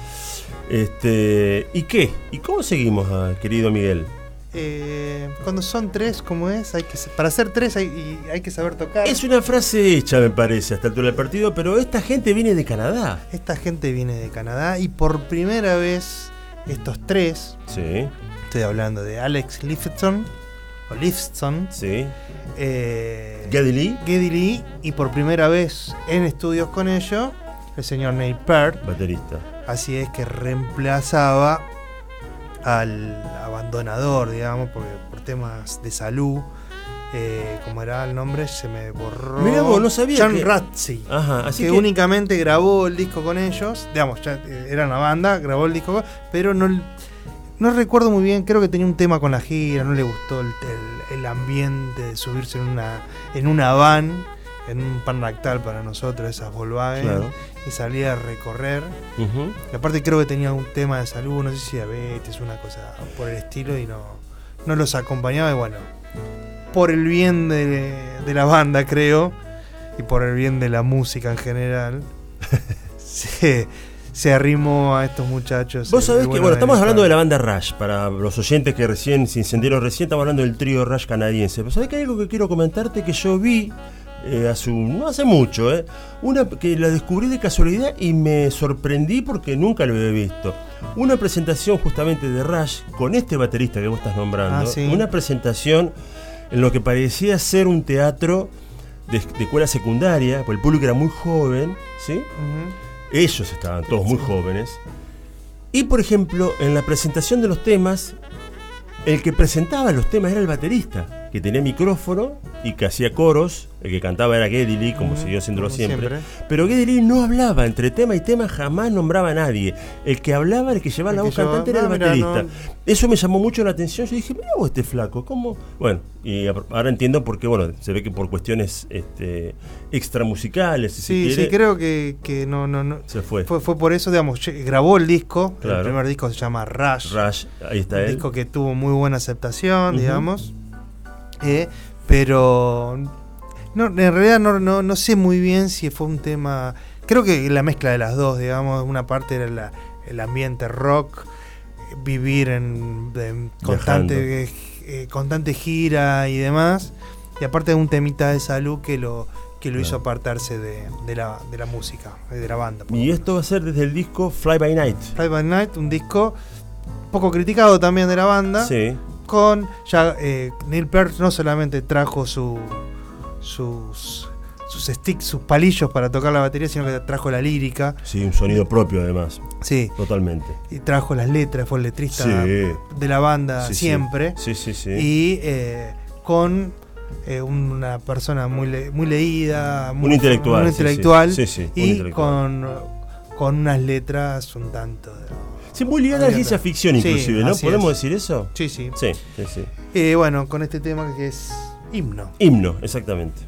Este, ¿Y qué? ¿Y cómo seguimos, ah, querido Miguel? Eh, cuando son tres, ¿cómo es? Hay que, sa- para ser tres hay, y hay que saber tocar. Es una frase hecha, me parece, hasta el altura del partido, pero esta gente viene de Canadá. Esta gente viene de Canadá y por primera vez estos tres, Sí, estoy hablando de Alex Lifton, o Lifton, sí. eh, Geddy Lee, Geddy Lee, y por primera vez en estudios con ellos, el señor Neil Peart. baterista. Así es que reemplazaba al abandonador, digamos, porque por temas de salud, eh, como era el nombre, se me borró. Mirá vos, no sabía John que- Ratsey. Ajá, así que, que, únicamente grabó el disco con ellos, digamos, ya eh, era una banda, grabó el disco, pero no, no recuerdo muy bien, creo que tenía un tema con la gira, no le gustó el, el- el ambiente de subirse en una, en una van en un pan lactal para nosotros, esas Volkswagen, Claro. y salía a recorrer. Y aparte creo que tenía un tema de salud, no sé si diabetes, una cosa por el estilo, y no, no los acompañaba. Y bueno, por el bien de, de la banda, creo, y por el bien de la música en general, se, se arrimó a estos muchachos. Vos el- sabés que, bueno estamos hablando de la banda Rush, para los oyentes que recién se encendieron recién, estamos hablando del trío Rush canadiense. Pero sabés que hay algo que quiero comentarte que yo vi eh, hace un- no hace mucho, eh, una que la descubrí de casualidad y me sorprendí porque nunca lo había visto. Una presentación justamente de Rush con este baterista que vos estás nombrando. Ah, sí. Una presentación en lo que parecía ser un teatro de, de escuela secundaria, porque el público era muy joven, ¿sí? Ellos estaban todos muy jóvenes. Y por ejemplo, en la presentación de los temas, el que presentaba los temas era el baterista, que tenía micrófono y que hacía coros. El que cantaba era Geddy Lee, como siguió haciéndolo como siempre. siempre. Pero Geddy Lee no hablaba, entre tema y tema jamás nombraba a nadie. El que hablaba, el que llevaba El la voz cantante era el ah, baterista. Eso me llamó mucho la atención. Yo dije, mira vos este flaco, ¿cómo? Bueno, y ahora entiendo por qué, bueno, se ve que por cuestiones este, extramusicales, si se Sí, quiere, sí, creo que, que no, no, no. se fue. Fue, fue por eso, digamos, grabó el disco. Claro. El primer disco se llama Rush. Rush, ahí está un él. disco que tuvo muy buena aceptación, digamos. Eh, pero no, en realidad no, no, no sé muy bien si fue un tema. Creo que la mezcla de las dos, digamos. Una parte era la- el ambiente rock, vivir en, en constante, eh, eh, constante gira y demás. Y aparte de un temita de salud que lo, que lo Claro. hizo apartarse de, de la, de la música, de la banda. Y esto va a ser desde el disco Fly By Night. Fly by Night, un disco poco criticado también de la banda Sí, con ya eh, Neil Peart no solamente trajo su, sus sus sticks, sus palillos para tocar la batería, sino que trajo la lírica, sí, un sonido propio además, sí, totalmente. y trajo las letras, fue el letrista Sí. de la banda Sí, siempre, Sí, sí, sí. y eh, con eh, una persona muy le- muy leída, muy un intelectual. un sí, sí. intelectual Sí, sí, un y intelectual. con, con unas letras un tanto. Sí, muy ligada a la ciencia ficción inclusive, ¿no? ¿Podemos es. decir eso? Sí, sí. Sí, sí, sí. Eh, bueno, con este tema que es himno. Himno, exactamente.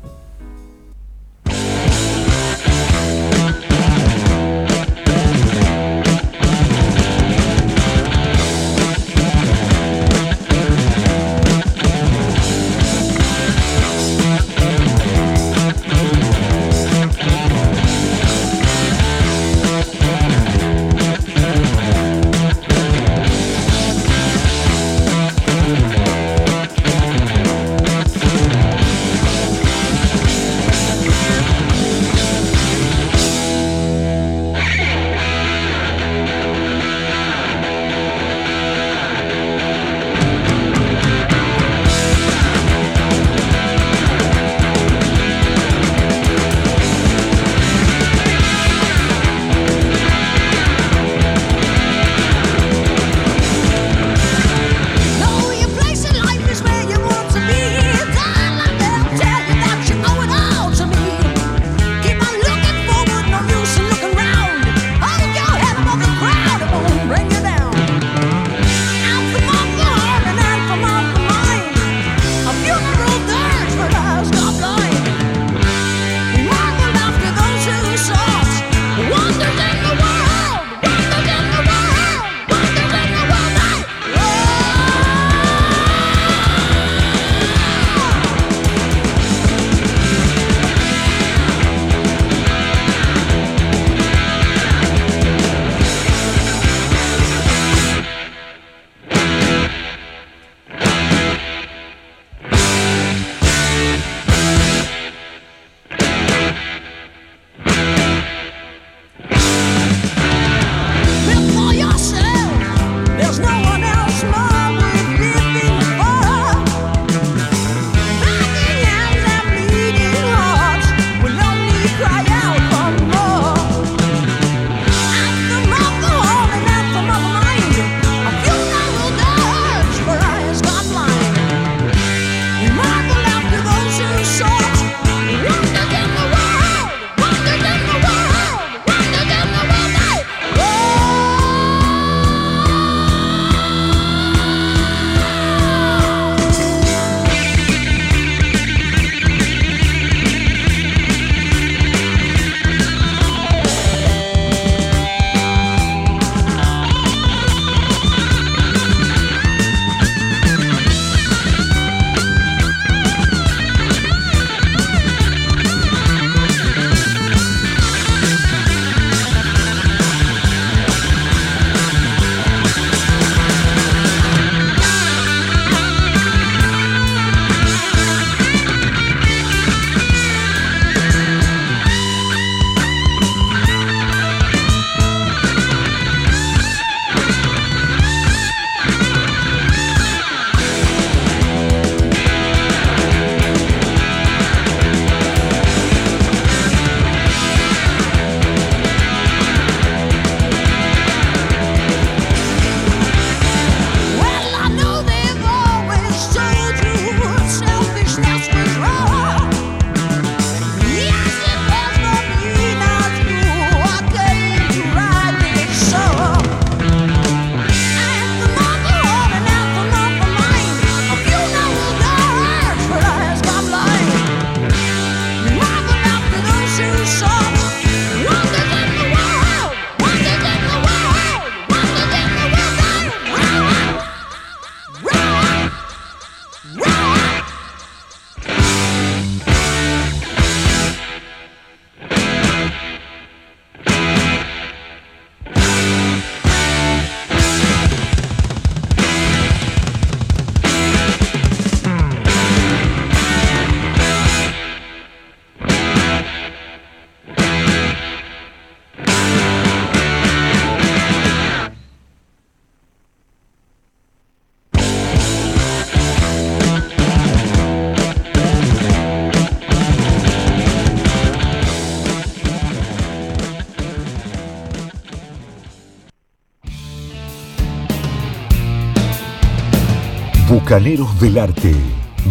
Bucaneros del Arte,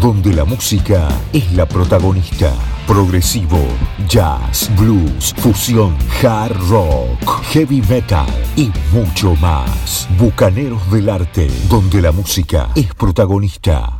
donde la música es la protagonista. Progresivo, jazz, blues, fusión, hard rock, heavy metal y mucho más. Bucaneros del Arte, donde la música es protagonista.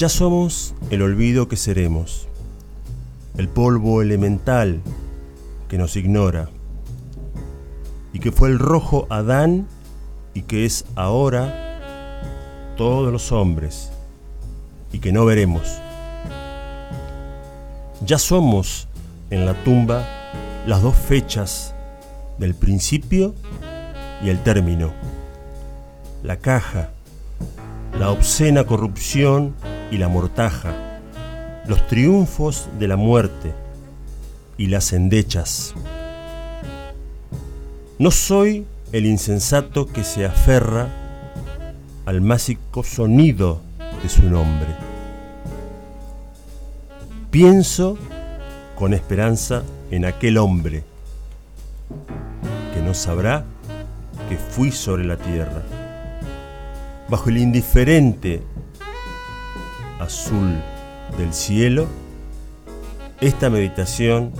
Ya somos el olvido que seremos, el polvo elemental que nos ignora, y que fue el rojo Adán y que es ahora todos los hombres, y que no veremos. Ya somos en la tumba las dos fechas del principio y el término la caja, la obscena corrupción y la mortaja, los triunfos de la muerte y las endechas. No soy el insensato que se aferra al mágico sonido de su nombre. Pienso con esperanza en aquel hombre que no sabrá que fui sobre la tierra bajo el indiferente azul del cielo, esta meditación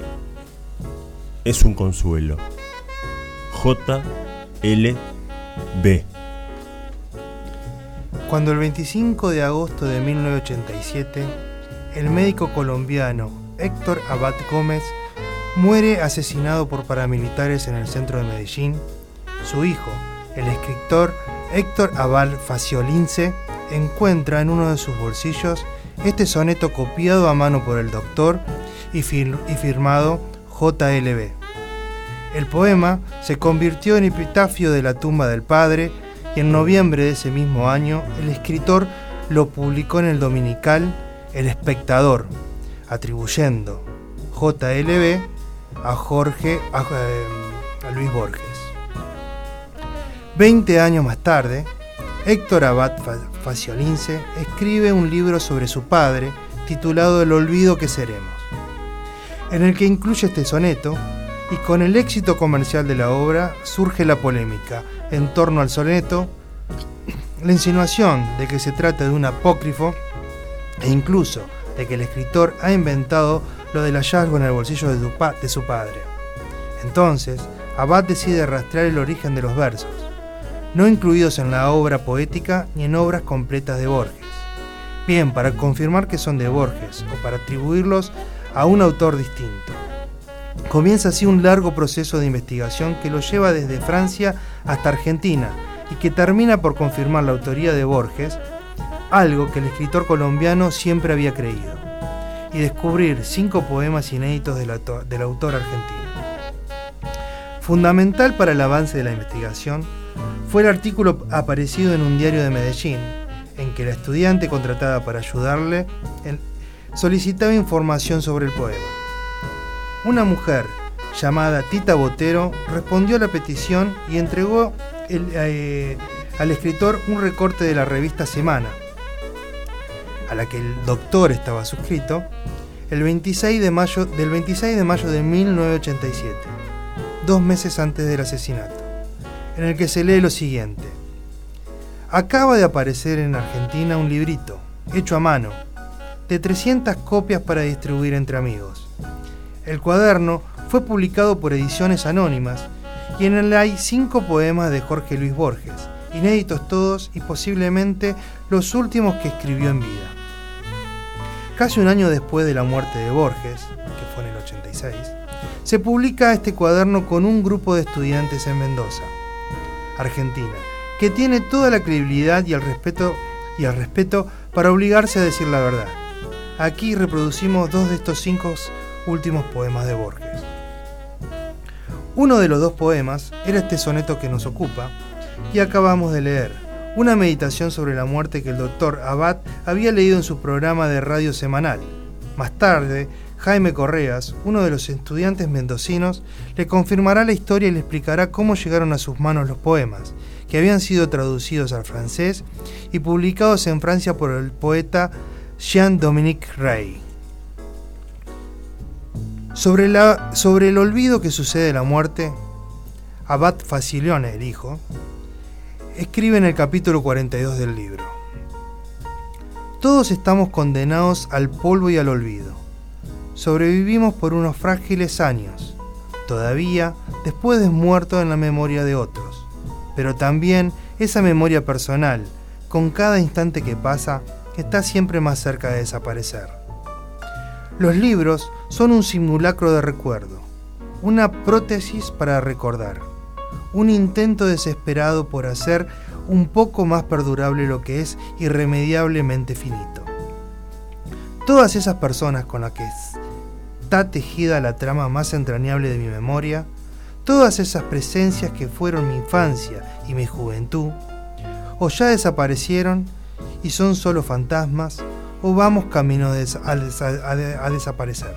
es un consuelo. J. L. B. Cuando el 25 de agosto de 1987, el médico colombiano Héctor Abad Gómez muere asesinado por paramilitares en el centro de Medellín, su hijo, el escritor Héctor Abal Faciolince, encuentra en uno de sus bolsillos este soneto copiado a mano por el doctor y, fir- y firmado JLB. El poema se convirtió en epitafio de la tumba del padre y en noviembre de ese mismo año el escritor lo publicó en el dominical El Espectador, atribuyendo JLB a Jorge eh, a Luis Borges. Veinte años más tarde, Héctor Abad Fa- Faciolince escribe un libro sobre su padre titulado El olvido que seremos, en el que incluye este soneto y con el éxito comercial de la obra surge la polémica en torno al soneto, la insinuación de que se trata de un apócrifo e incluso de que el escritor ha inventado lo del hallazgo en el bolsillo de su padre. Entonces, Abad decide rastrear el origen de los versos, no incluidos en la obra poética ni en obras completas de Borges. Bien, para confirmar que son de Borges o para atribuirlos a un autor distinto. Comienza así un largo proceso de investigación que lo lleva desde Francia hasta Argentina y que termina por confirmar la autoría de Borges, algo que el escritor colombiano siempre había creído, y descubrir cinco poemas inéditos del autor, del autor argentino. Fundamental para el avance de la investigación fue el artículo aparecido en un diario de Medellín, en que la estudiante contratada para ayudarle solicitaba información sobre el poema. Una mujer llamada Tita Botero respondió a la petición y entregó eh, al escritor un recorte de la revista Semana, a la que el doctor estaba suscrito, el 26 de mayo, del 26 de mayo de 1987, dos meses antes del asesinato, en el que se lee lo siguiente. Acaba de aparecer en Argentina un librito, hecho a mano, de 300 copias para distribuir entre amigos. El cuaderno fue publicado por Ediciones Anónimas y en él hay cinco poemas de Jorge Luis Borges, inéditos todos y posiblemente los últimos que escribió en vida. Casi un año después de la muerte de Borges, que fue en el 86, se publica este cuaderno con un grupo de estudiantes en Mendoza, Argentina, que tiene toda la credibilidad y el respeto y el respeto para obligarse a decir la verdad. Aquí reproducimos dos de estos cinco últimos poemas de Borges. Uno de los dos poemas era este soneto que nos ocupa y acabamos de leer, una meditación sobre la muerte que el doctor Abad había leído en su programa de radio semanal. Más tarde, Jaime Correas, uno de los estudiantes mendocinos, le confirmará la historia y le explicará cómo llegaron a sus manos los poemas, que habían sido traducidos al francés y publicados en Francia por el poeta Jean-Dominique Rey. Sobre, la, sobre el olvido que sucede de la muerte, Abad Facilione, el hijo, escribe en el capítulo 42 del libro. Todos estamos condenados al polvo y al olvido. Sobrevivimos por unos frágiles años, todavía después de muerto en la memoria de otros, pero también esa memoria personal, con cada instante que pasa, está siempre más cerca de desaparecer. Los libros son un simulacro de recuerdo, una prótesis para recordar, un intento desesperado por hacer un poco más perdurable lo que es irremediablemente finito. Todas esas personas con las que está tejida la trama más entrañable de mi memoria, todas esas presencias que fueron mi infancia y mi juventud, o ya desaparecieron y son solo fantasmas, o vamos camino a, a desaparecer.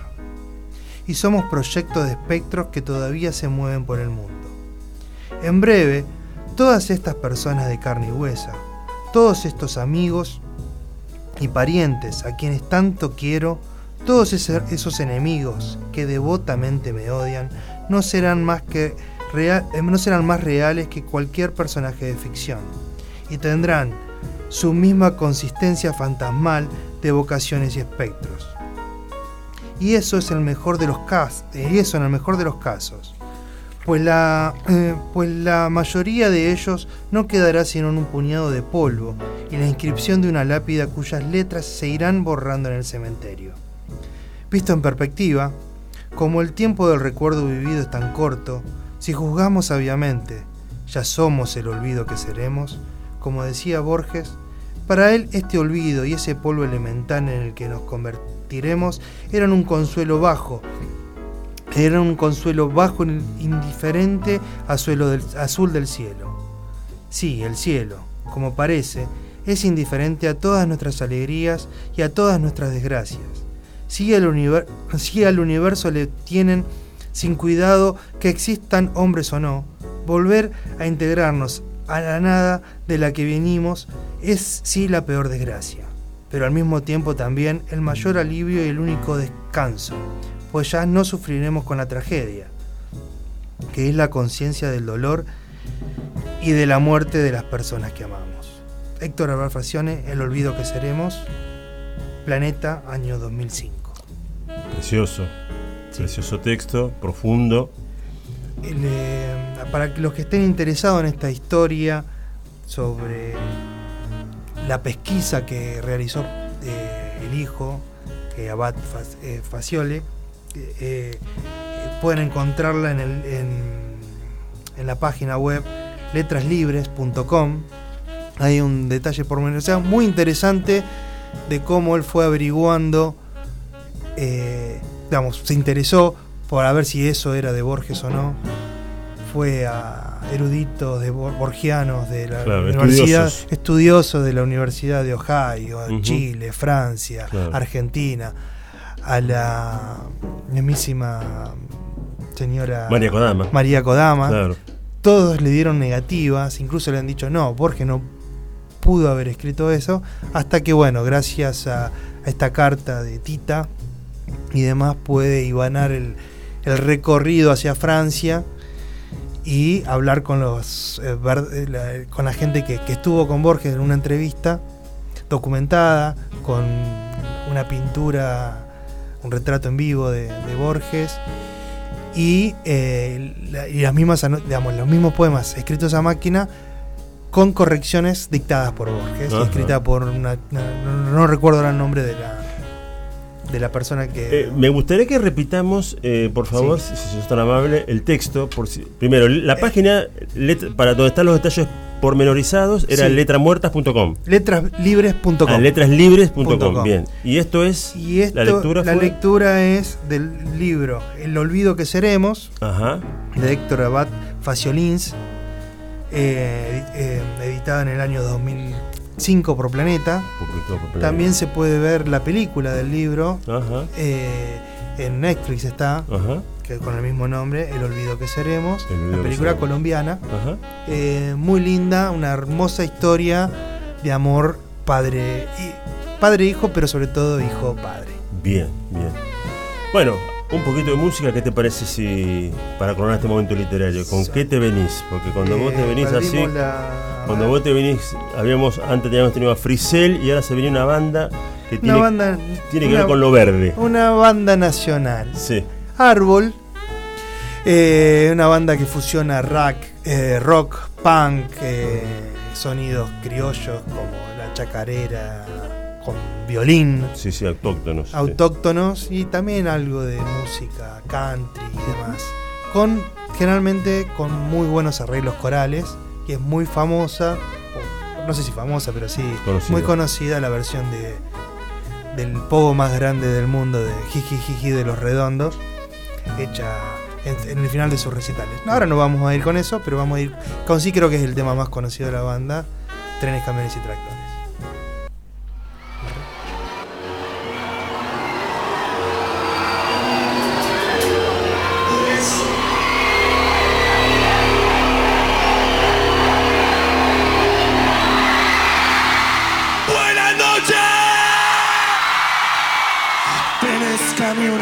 Y somos proyectos de espectros que todavía se mueven por el mundo. En breve, todas estas personas de carne y huesa, todos estos amigos y parientes a quienes tanto quiero, todos esos enemigos que devotamente me odian, no serán más que eh, no serán más reales que cualquier personaje de ficción y tendrán su misma consistencia fantasmal de vocaciones y espectros. Y eso es el mejor de los casos, y eso en el mejor de los casos. Pues la, eh, pues la mayoría de ellos no quedará sino en un puñado de polvo y la inscripción de una lápida cuyas letras se irán borrando en el cementerio. Visto en perspectiva, como el tiempo del recuerdo vivido es tan corto, si juzgamos sabiamente, ya somos el olvido que seremos, como decía Borges, para él este olvido y ese polvo elemental en el que nos convertiremos eran un consuelo bajo, eran un consuelo bajo indiferente a suelo del- azul del cielo. Sí, el cielo, como parece, es indiferente a todas nuestras alegrías y a todas nuestras desgracias. Si al, universo le tienen sin cuidado que existan hombres o no, volver a integrarnos a la nada de la que venimos es sí la peor desgracia, pero al mismo tiempo también el mayor alivio y el único descanso, pues ya no sufriremos con la tragedia, que es la conciencia del dolor y de la muerte de las personas que amamos. Héctor Facione, El olvido que seremos, Planeta, año 2005. Precioso. Precioso texto, profundo. El, eh, para los que estén interesados en esta historia sobre la pesquisa que realizó eh, el hijo, eh, Abad Fa- Faciole, eh, pueden encontrarla en, el- en- en la página web letraslibres.com. Hay un detalle por menos, o sea, muy interesante de cómo él fue averiguando, eh, digamos, se interesó por a ver si eso era de Borges o no. Fue a eruditos de bor- borgianos de la Claro, universidad, estudiosos. estudiosos de la Universidad de Ohio, Ujú. Chile, Francia, Claro. Argentina, a la mismísima señora María Kodama. María Kodama. Claro. Todos le dieron negativas, incluso le han dicho no, Borges no pudo haber escrito eso, hasta que bueno, gracias a, a esta carta de Tita y demás puede ibanar el, el recorrido hacia Francia y hablar con los eh, ver- eh, la, con la gente que, que estuvo con Borges en una entrevista documentada con una pintura un retrato en vivo de, de Borges y, eh, la- y las mismas digamos los mismos poemas escritos a máquina con correcciones dictadas por Borges Ajá. escrita por una, no, no recuerdo el nombre de la de la persona que Eh, me gustaría que repitamos, eh, por favor, si, si sos tan amable, el texto. Por si, primero, la página let- para donde están los detalles pormenorizados era Sí. letramuertas.com. letraslibres.com Ah, letraslibres.com. Bien. Y esto es. y esto, la lectura fue. lectura es del libro El olvido que seremos Ajá. de Héctor Abad Faciolins, eh, eh, editada en el año 2005 por Planeta. También se puede ver la película del libro, Ajá. eh, en Netflix está, Ajá. que con el mismo nombre, El olvido que seremos, la película seremos. colombiana, Ajá. eh, muy linda, una hermosa historia de amor padre y padre hijo, pero sobre todo hijo padre. Bien, bien. Bueno, un poquito de música, ¿qué te parece si para coronar este momento literario? ¿Con qué te venís? Porque cuando vos te Eh, venís así, la- cuando vos te venís, habíamos antes teníamos tenido a Frisell y ahora se venía una banda que una tiene, banda tiene que una- ver con lo verde. una banda nacional. Sí. Árbol, eh, una banda que fusiona rock, eh, rock, punk, sonidos criollos como la chacarera con violín, Sí, sí, autóctonos. sí. autóctonos y también algo de música country y demás. Con generalmente con muy buenos arreglos corales y es muy famosa, o no sé si famosa, pero sí Conocida. muy conocida la versión de del pogo más grande del mundo de Jiji Jiji de los Redondos, hecha en, en el final de sus recitales. Ahora no vamos a ir con eso, pero vamos a ir con sí creo que es el tema más conocido de la banda, Trenes, Camiones y Tractores.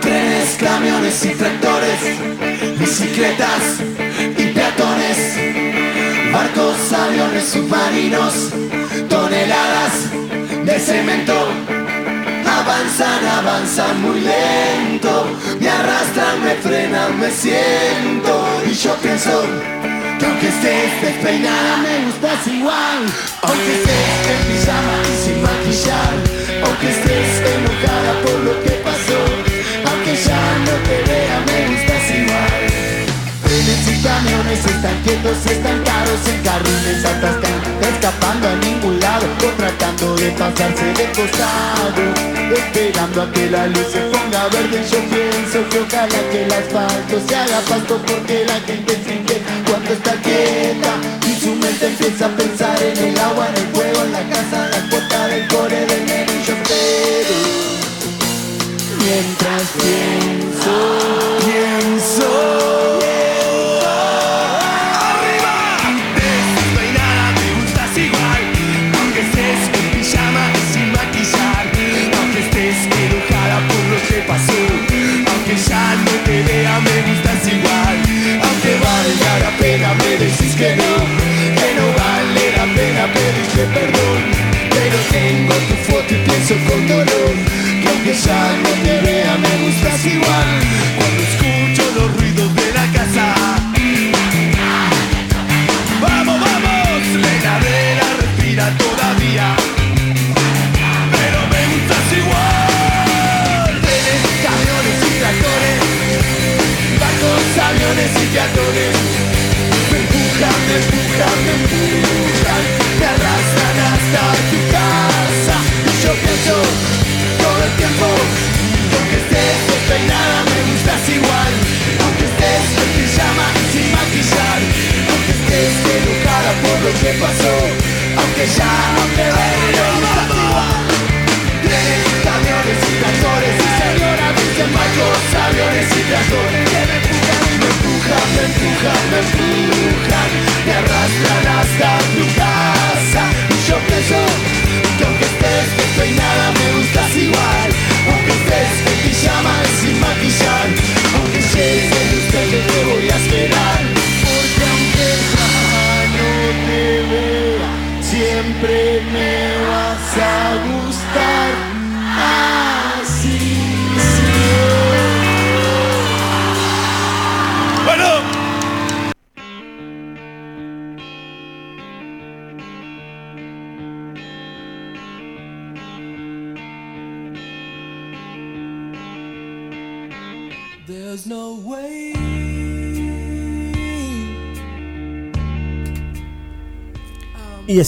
Trenes, camiones y tractores, bicicletas y peatones, barcos, aviones, submarinos, toneladas de cemento. Avanzan, avanzan muy lento, me arrastran, me frenan, me siento. Y yo pienso que aunque estés despeinada me gustas igual, aunque estés en pijama y sin maquillar, aunque estés enojada por lo que pasó, vea me gustas igual. Trenes y camiones están quietos, están caros en carriles atascan, escapando a ningún lado, o tratando de pasarse de costado, esperando a que la luz se ponga verde. Yo pienso que ojalá que el asfalto se haga pasto porque la gente siente cuando está quieta y su mente empieza a pensar en el agua, en el fuego, en la casa, en la puerta del core del menú. Yo espero mientras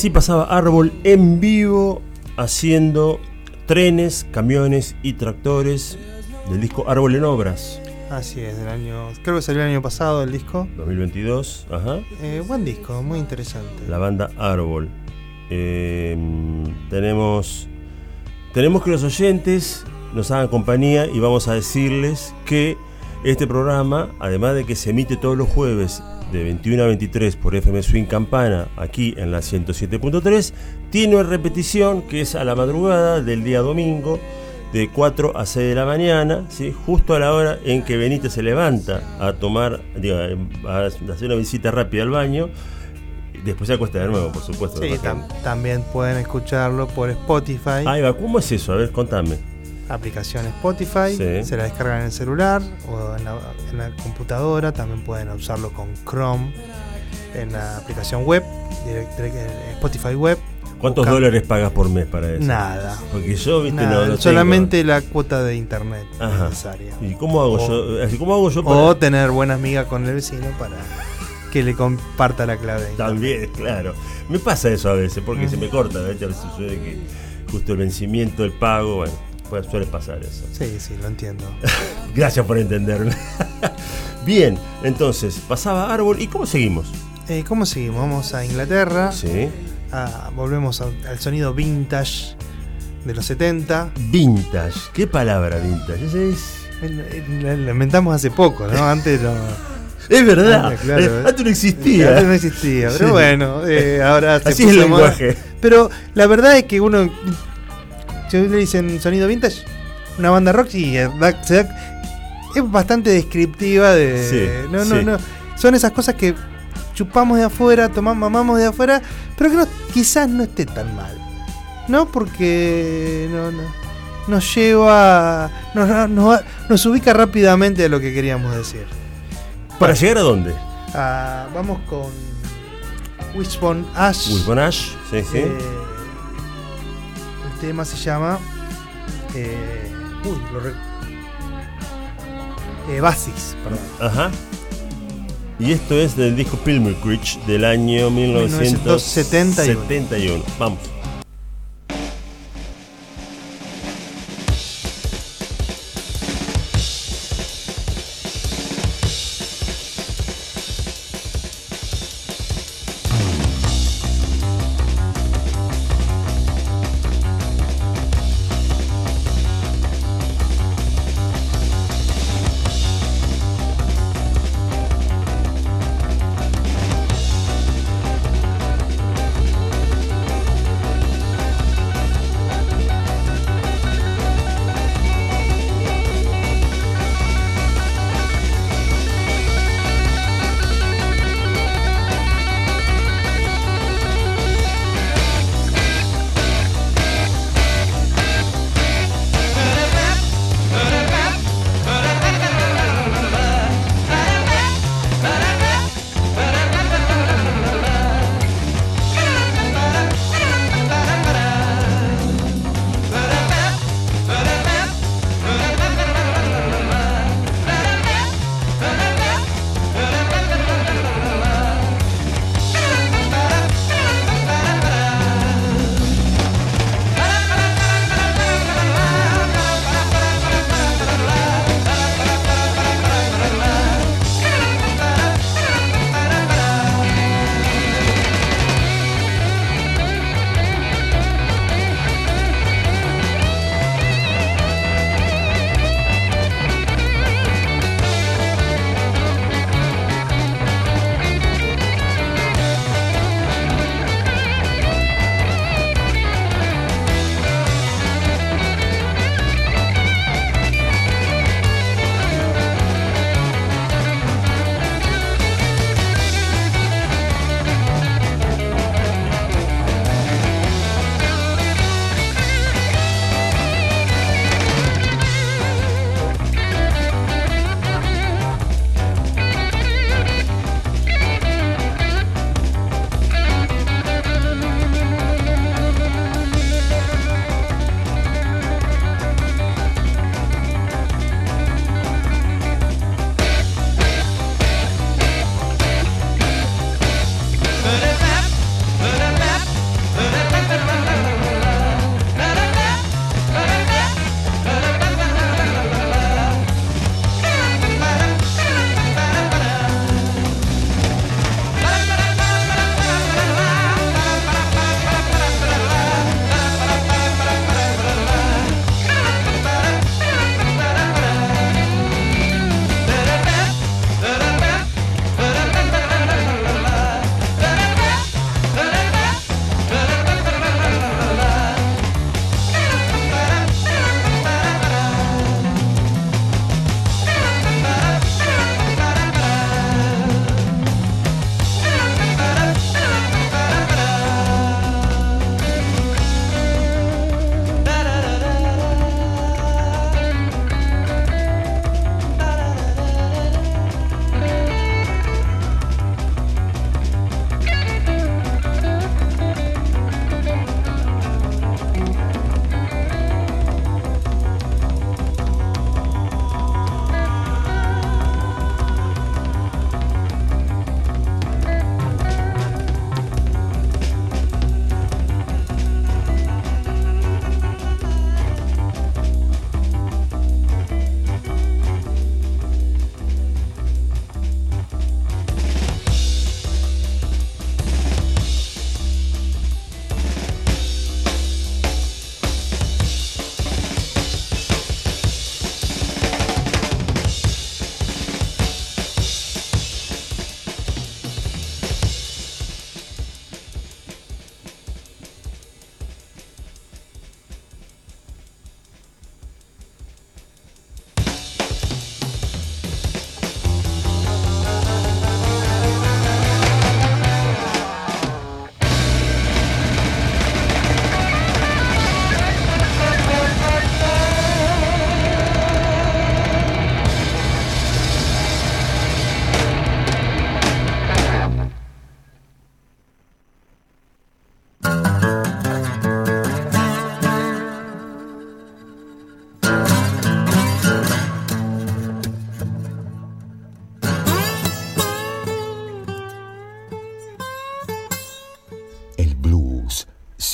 así pasaba Árbol en vivo haciendo trenes, camiones y tractores del disco Árbol en Obras Así es, del año. Creo que salió el año pasado el disco. 2022. Ajá. Eh, buen disco, muy interesante. La banda Árbol. Eh, tenemos, tenemos que los oyentes nos hagan compañía y vamos a decirles que este programa, además de que se emite todos los jueves de 21 a 23 por FM Swing Campana, aquí en la 107.3, tiene repetición que es a la madrugada del día domingo, de 4 a 6 de la mañana, ¿sí? justo a la hora en que Benítez se levanta a tomar, digo, a hacer una visita rápida al baño. Después se acuesta de nuevo, por supuesto. Sí, tam- también pueden escucharlo por Spotify, Ahí va, ¿cómo es eso? A ver, contame. Aplicación Spotify, Sí. se la descargan en el celular o en la, en la computadora, también pueden usarlo con Chrome en la aplicación web, direct- direct- en Spotify web. ¿Cuántos dólares pagas por mes para eso? Nada. Porque yo, viste, Nada, no, no tengo. solamente la cuota de internet Ajá. necesaria. ¿Y cómo hago O- yo? Así, ¿Cómo hago yo para.? O tener buenas migas con el vecino para que le comparta la clave. También, claro. Me pasa eso a veces, porque Mm. se me corta. A veces sucede que justo el vencimiento, el pago, bueno, pues suele pasar eso. Sí, sí, lo entiendo. Gracias por entenderme. Bien, entonces, pasaba árbol. ¿Y cómo seguimos? Eh, ¿Cómo seguimos? Vamos a Inglaterra. Sí. Ah, volvemos a- al sonido vintage de los 70. Vintage. ¿Qué palabra vintage? Ese es. Lo inventamos hace poco, ¿no? Antes no, Es verdad. Ah, claro, Eh. Antes no existía. antes no existía. Pero Sí. bueno, eh, ahora se Así es el lenguaje. Pero la verdad es que uno. Si le dicen sonido vintage, una banda rock, y se da- es bastante descriptiva de. Sí, no, no, sí. no. Son esas cosas que chupamos de afuera, tomamos, mamamos de afuera, pero que no- quizás no esté tan mal. ¿No? Porque no, no, nos lleva. Nos, nos, nos ubica rápidamente a lo que queríamos decir. ¿Para llegar a dónde? Ah, vamos con Wishbone Ash. Wilbon Ash. Sí, sí. Eh, tema se llama. Eh, uy, lo re- eh, Basis, perdón. Ajá. Y esto es del disco Pilgrimage del año 1971. 1971. Vamos.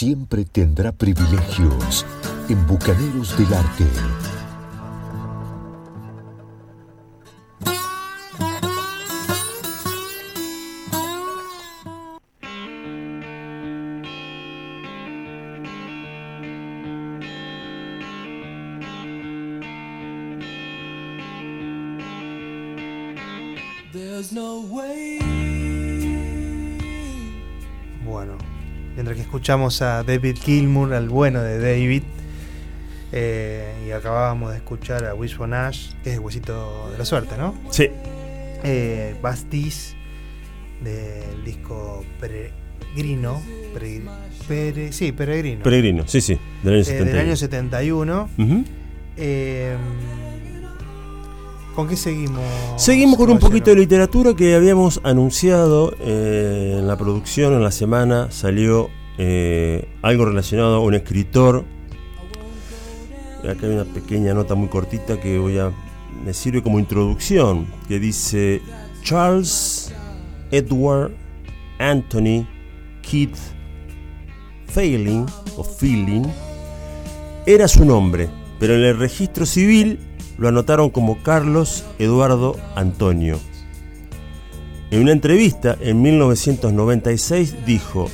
Siempre tendrá privilegios en Bucaneros del Arte. Escuchamos a David Gilmour, al bueno de David, eh, y acabábamos de escuchar a Wishbone Ash, que es el huesito de la suerte, ¿no? Sí, Eh, Bastis, del disco Peregrino. Pere- Pere- sí, Peregrino. Peregrino, sí, sí, del año Eh, 71. del año 71. Ujú. Eh, ¿Con qué seguimos? Seguimos con un poquito de literatura que habíamos anunciado eh, en la producción, en la semana salió eh, algo relacionado a un escritor. Acá hay una pequeña nota muy cortita que voy a me sirve como introducción, que dice Charles Edward Anthony Keith Failing o Feeling era su nombre, pero en el registro civil lo anotaron como Carlos Eduardo Antonio. En una entrevista en 1996 dijo,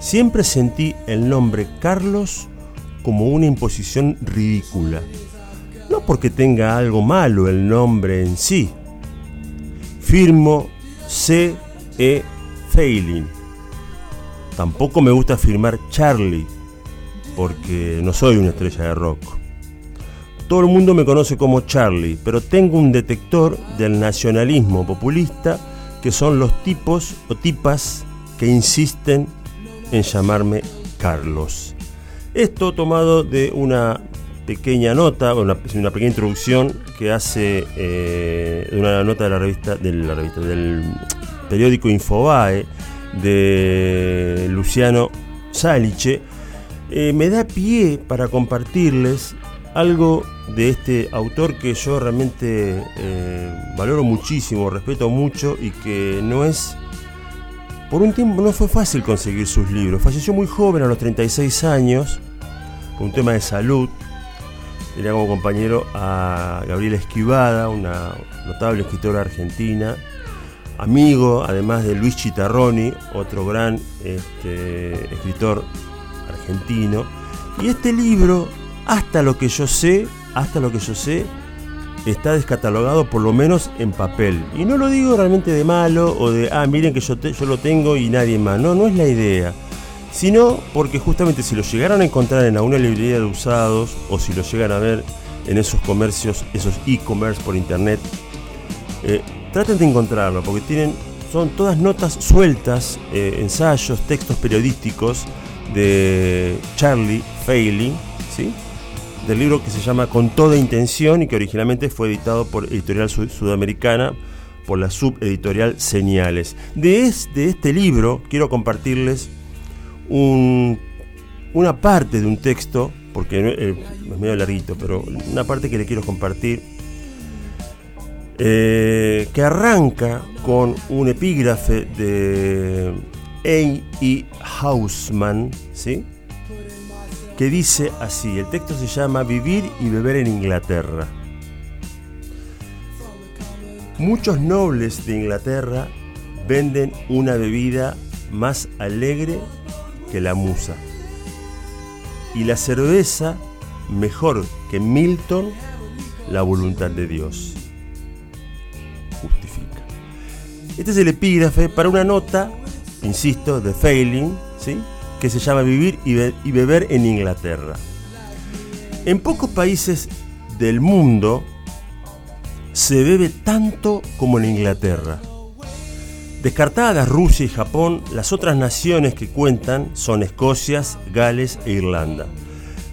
siempre sentí el nombre Carlos como una imposición ridícula. No porque tenga algo malo el nombre en sí. Firmo C. E. Failing. Tampoco me gusta firmar Charlie, porque no soy una estrella de rock. Todo el mundo me conoce como Charlie, pero tengo un detector del nacionalismo populista que son los tipos o tipas que insisten en llamarme Carlos. Esto tomado de una pequeña nota, una, una pequeña introducción que hace eh, una nota de la revista, de la revista del periódico Infobae de Luciano Saliche, eh, me da pie para compartirles algo de este autor que yo realmente eh, valoro muchísimo, respeto mucho y que no es... Por un tiempo no fue fácil conseguir sus libros. Falleció muy joven, a los 36 años, por un tema de salud. Tenía como compañero a Gabriela Esquivada, una notable escritora argentina, amigo además de Luis Chitarroni, otro gran este, escritor argentino. Y este libro, hasta lo que yo sé, hasta lo que yo sé, está descatalogado por lo menos en papel. Y no lo digo realmente de malo o de, ah, miren que yo, te- yo lo tengo y nadie más. No, no es la idea. Sino porque justamente si lo llegaran a encontrar en alguna librería de usados o si lo llegan a ver en esos comercios, esos e-commerce por internet, eh, traten de encontrarlo porque tienen, son todas notas sueltas, eh, ensayos, textos periodísticos de Charlie Failing, ¿sí? Del libro que se llama Con toda intención y que originalmente fue editado por Editorial Sud- Sudamericana por la subeditorial Señales. De, es- de este libro quiero compartirles un- una parte de un texto, porque eh, es medio larguito, pero una parte que le quiero compartir, eh, que arranca con un epígrafe de A. E. Hausman, ¿sí? Que dice así, el texto se llama Vivir y beber en Inglaterra. Muchos nobles de Inglaterra venden una bebida más alegre que la musa. Y la cerveza mejor que Milton, la voluntad de Dios. Justifica. Este es el epígrafe para una nota, insisto, de Failing, ¿sí? Que se llama Vivir y, be- y beber en Inglaterra. En pocos países del mundo se bebe tanto como en Inglaterra. Descartadas Rusia y Japón, las otras naciones que cuentan son Escocia, Gales e Irlanda.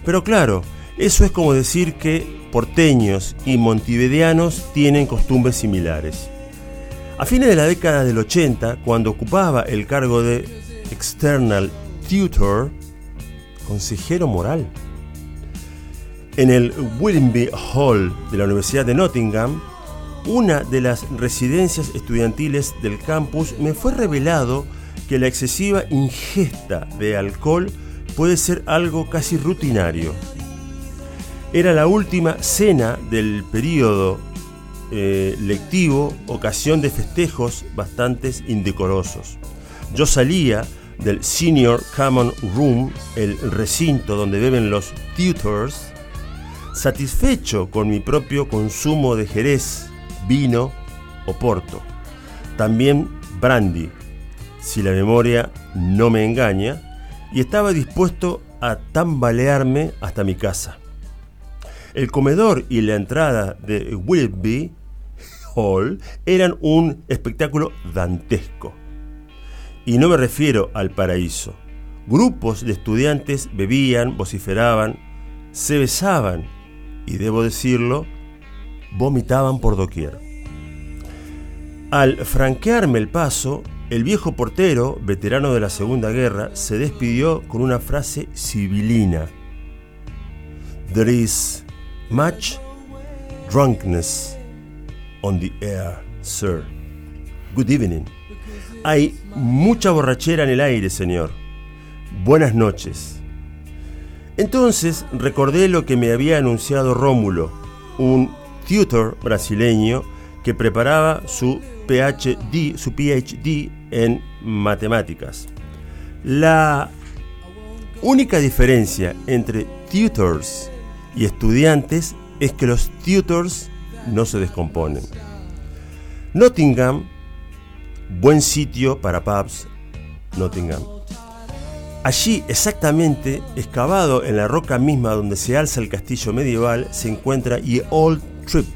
Pero claro, eso es como decir que porteños y montevideanos tienen costumbres similares. A fines de la década del 80, cuando ocupaba el cargo de External Tutor, consejero moral, en el Willoughby Hall de la Universidad de Nottingham, una de las residencias estudiantiles del campus, me fue revelado que la excesiva ingesta de alcohol puede ser algo casi rutinario. Era la última cena del periodo eh, lectivo, ocasión de festejos bastante indecorosos. Yo salía del Senior Common Room, el recinto donde beben los tutors, satisfecho con mi propio consumo de jerez, vino o porto. También brandy, si la memoria no me engaña, y estaba dispuesto a tambalearme hasta mi casa. El comedor y la entrada de Willoughby Hall eran un espectáculo dantesco. Y no me refiero al paraíso. Grupos de estudiantes bebían, vociferaban, se besaban y, debo decirlo, vomitaban por doquier. Al franquearme el paso, el viejo portero, veterano de la Segunda Guerra, se despidió con una frase sibilina. There is much drunkenness on the air, sir. Good evening. Hay mucha borrachera en el aire, señor. Buenas noches. Entonces recordé lo que me había anunciado Rómulo, un tutor brasileño que preparaba su PhD, su PhD en matemáticas. La única diferencia entre tutors y estudiantes es que los tutors no se descomponen. Nottingham, buen sitio para pubs, Nottingham. Allí, exactamente, excavado en la roca misma donde se alza el castillo medieval, se encuentra Ye Old Trip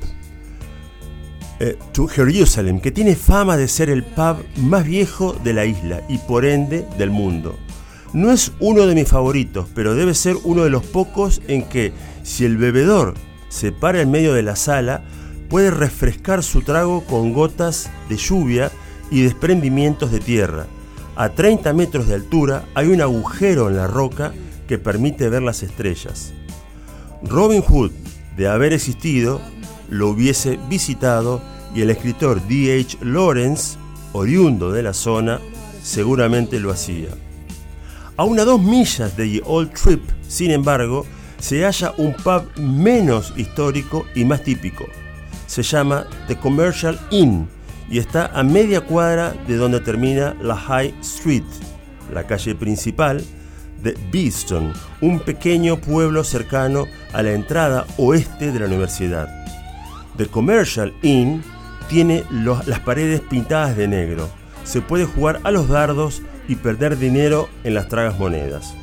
eh, to Jerusalem, que tiene fama de ser el pub más viejo de la isla y por ende del mundo. No es uno de mis favoritos, pero debe ser uno de los pocos en que, si el bebedor se para en medio de la sala, puede refrescar su trago con gotas de lluvia y desprendimientos de tierra. A 30 metros de altura hay un agujero en la roca que permite ver las estrellas. Robin Hood, de haber existido, lo hubiese visitado y el escritor D.H. Lawrence, oriundo de la zona, seguramente lo hacía. A unas dos millas de The Old Trip, sin embargo, se halla un pub menos histórico y más típico. Se llama The Commercial Inn y está a media cuadra de donde termina la High Street, la calle principal de Beeston, un pequeño pueblo cercano a la entrada oeste de la universidad. The Commercial Inn tiene las paredes pintadas de negro. Se puede jugar a los dardos y perder dinero en las tragas monedas.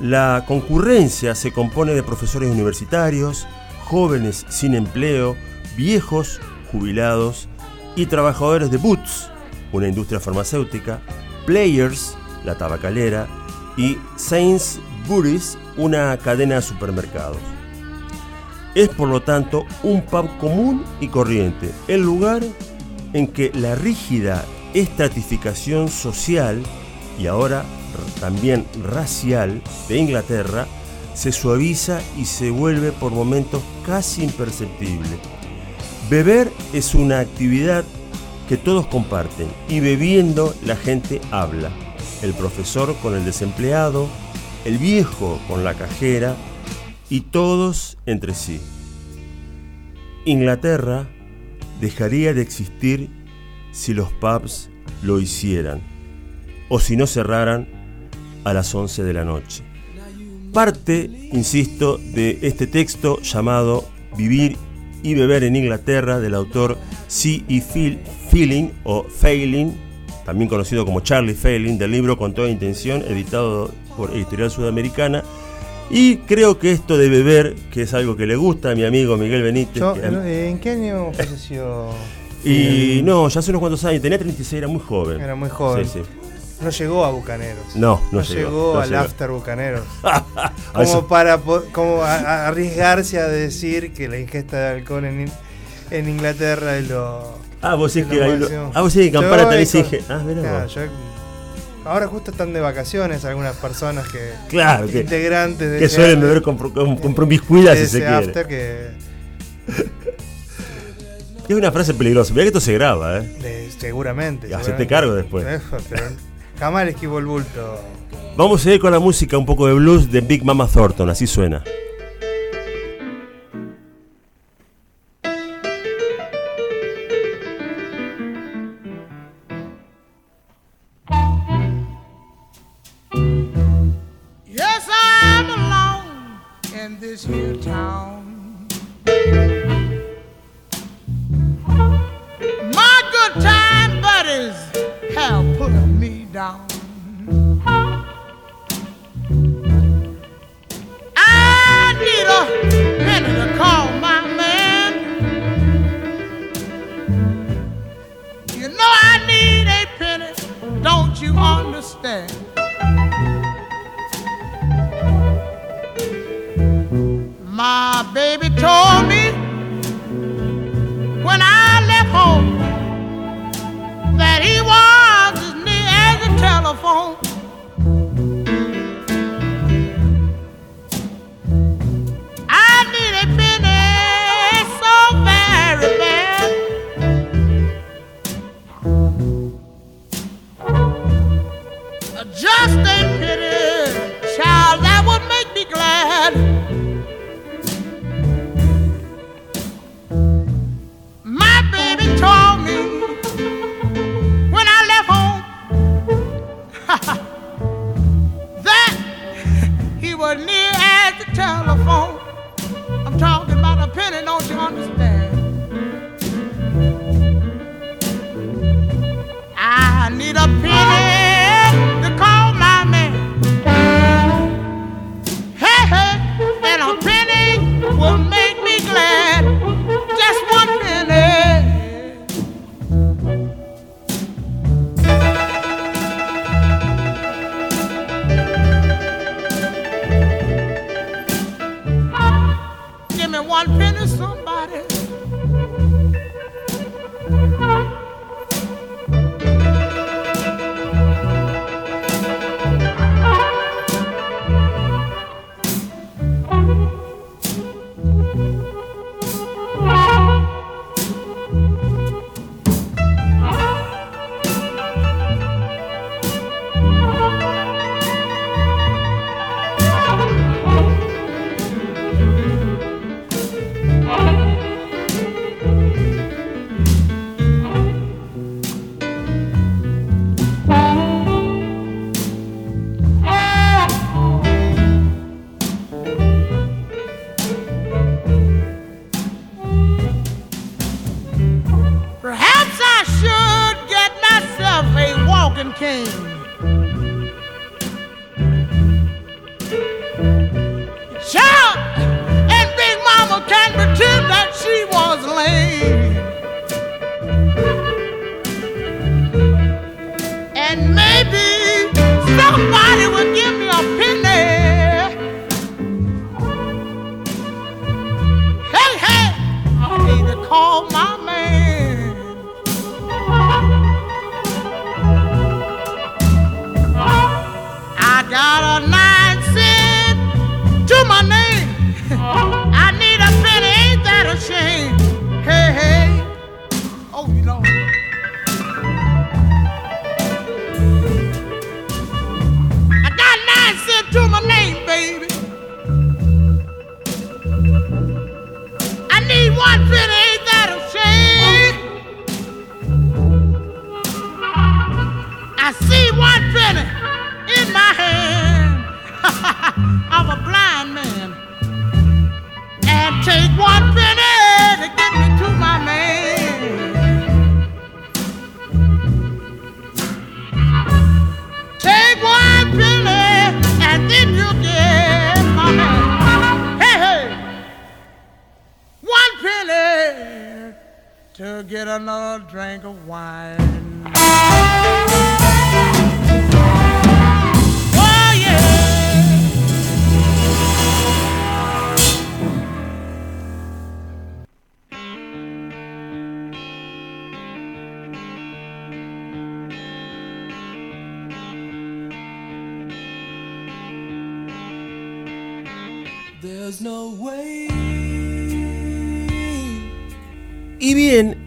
La concurrencia se compone de profesores universitarios, jóvenes sin empleo, viejos, jubilados y trabajadores de Boots, una industria farmacéutica, Players, la tabacalera, y Sainsbury's, una cadena de supermercados. Es por lo tanto un pub común y corriente, el lugar en que la rígida estratificación social y ahora también racial de Inglaterra se suaviza y se vuelve por momentos casi imperceptible. Beber es una actividad que todos comparten y bebiendo la gente habla. El profesor con el desempleado, el viejo con la cajera y todos entre sí. Inglaterra dejaría de existir si los pubs lo hicieran o si no cerraran a las 11 de la noche. Parte, insisto, de este texto llamado Vivir y beber en Inglaterra del autor C. E. Feeling o Failing, también conocido como Charlie Failing, del libro Con toda intención, editado por Editorial Sudamericana. Y creo que esto de beber, que es algo que le gusta a mi amigo Miguel Benítez, Yo, que- eh, ¿En qué año falleció? y no, ya hace unos cuantos años, tenía 36, era muy joven. Era muy joven. Sí, sí. No llegó a Bucaneros. No, no, No llegó. llegó no al llegó. after Bucaneros. Como eso- para como a- a- arriesgarse a decir que la ingesta de alcohol en, en Inglaterra es lo. Ah, vos decís que, lo ahí lo- máximo. ah, vos que Campana también se dije. Ah, mirá Claro, yo- ahora justo están de vacaciones algunas personas que. Claro, que, integrantes de que ese- suelen beber con, con, con promiscuidad, de si se ese quiere. after que Es una frase peligrosa. Mirá que esto se graba, ¿eh? de- seguramente. Y hacete seguramente. cargo después. Jamás esquivo el bulto. Vamos a ir con la música un poco de blues de Big Mama Thornton, así suena.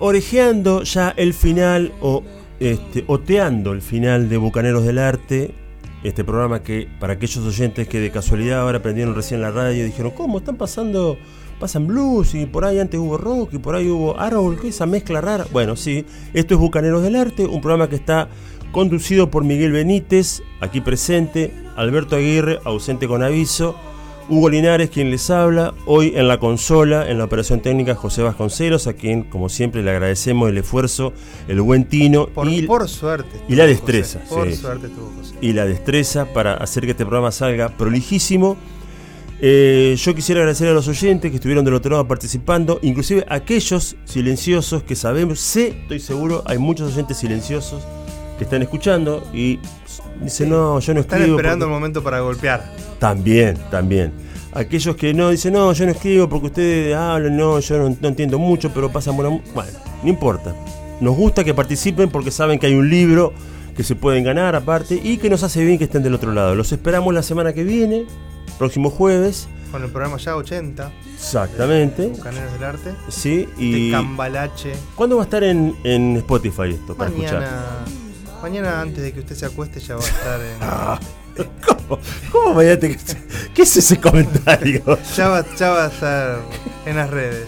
orejeando ya el final o este, oteando el final de Bucaneros del Arte, este programa que para aquellos oyentes que de casualidad ahora prendieron recién la radio y dijeron, ¿cómo están pasando? Pasan blues y por ahí antes hubo rock y por ahí hubo árbol, que esa mezcla rara. Bueno, sí, esto es Bucaneros del Arte, un programa que está conducido por Miguel Benítez, aquí presente, Alberto Aguirre, ausente con aviso, Hugo Linares, quien les habla, hoy en la consola, en la operación técnica, José Vasconcelos, a quien, como siempre, le agradecemos el esfuerzo, el buen tino Por, y, por suerte. y la destreza, José, Por sí. suerte José. y la destreza para hacer que este programa salga prolijísimo. Eh, yo quisiera agradecer a los oyentes que estuvieron del otro lado participando, inclusive aquellos silenciosos que sabemos, sé, estoy seguro, hay muchos oyentes silenciosos que están escuchando y dicen, no, yo no Están escribo. esperando el porque-". momento para golpear. También, también. Aquellos que no dicen, no, yo no escribo porque ustedes hablan, no, yo no, no entiendo mucho, pero pasan buena. mu-". Bueno, no importa. Nos gusta que participen porque saben que hay un libro que se pueden ganar aparte y que nos hace bien que estén del otro lado. Los esperamos la semana que viene, próximo jueves. Con el programa ya 80, Exactamente. Bucaneros del Arte. Sí, De y. Cambalache. ¿Cuándo va a estar en, en Spotify esto para escuchar? Mañana, antes de que usted se acueste ya va a estar Ah. en, ¿Cómo? ¿Cómo mañana te- ¿Qué es ese comentario? ya, va, ya va a estar en las redes.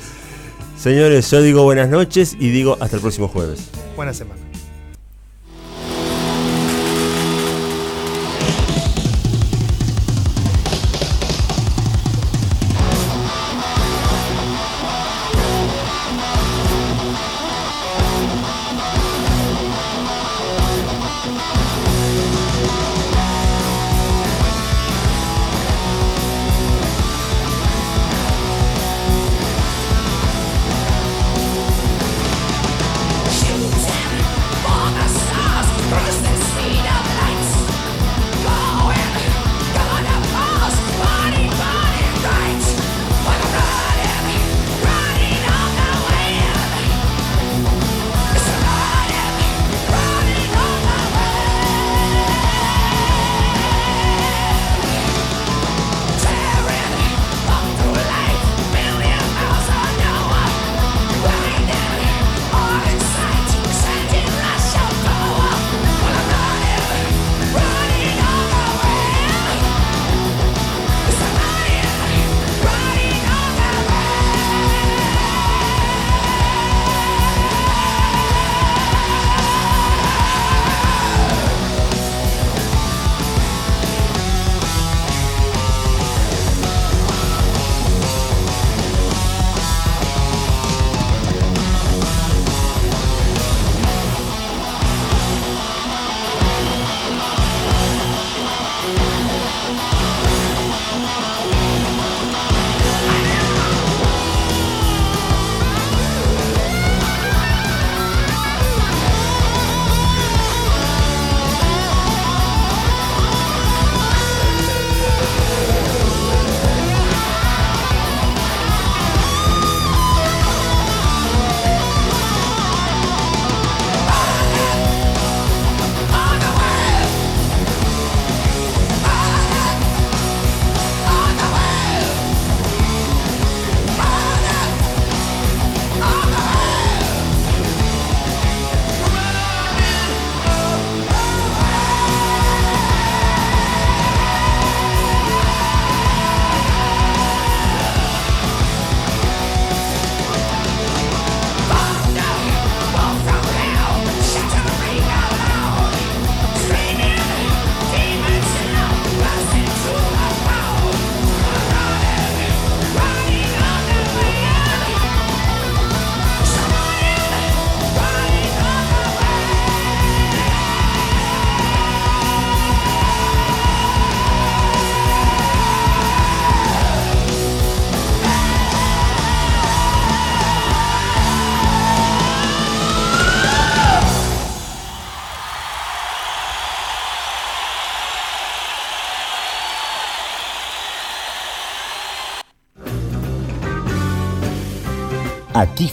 Señores, yo digo buenas noches y digo hasta el próximo jueves. Buena semana.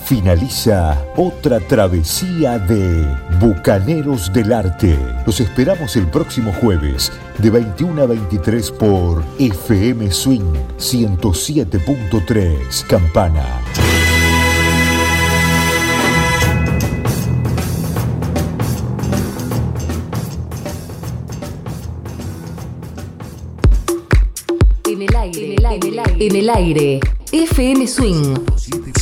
Finaliza otra travesía de Bucaneros del Arte. Los esperamos el próximo jueves de 21 a 23 por FM Swing 107.3 Campana. En el aire, en el aire, en el aire, FM Swing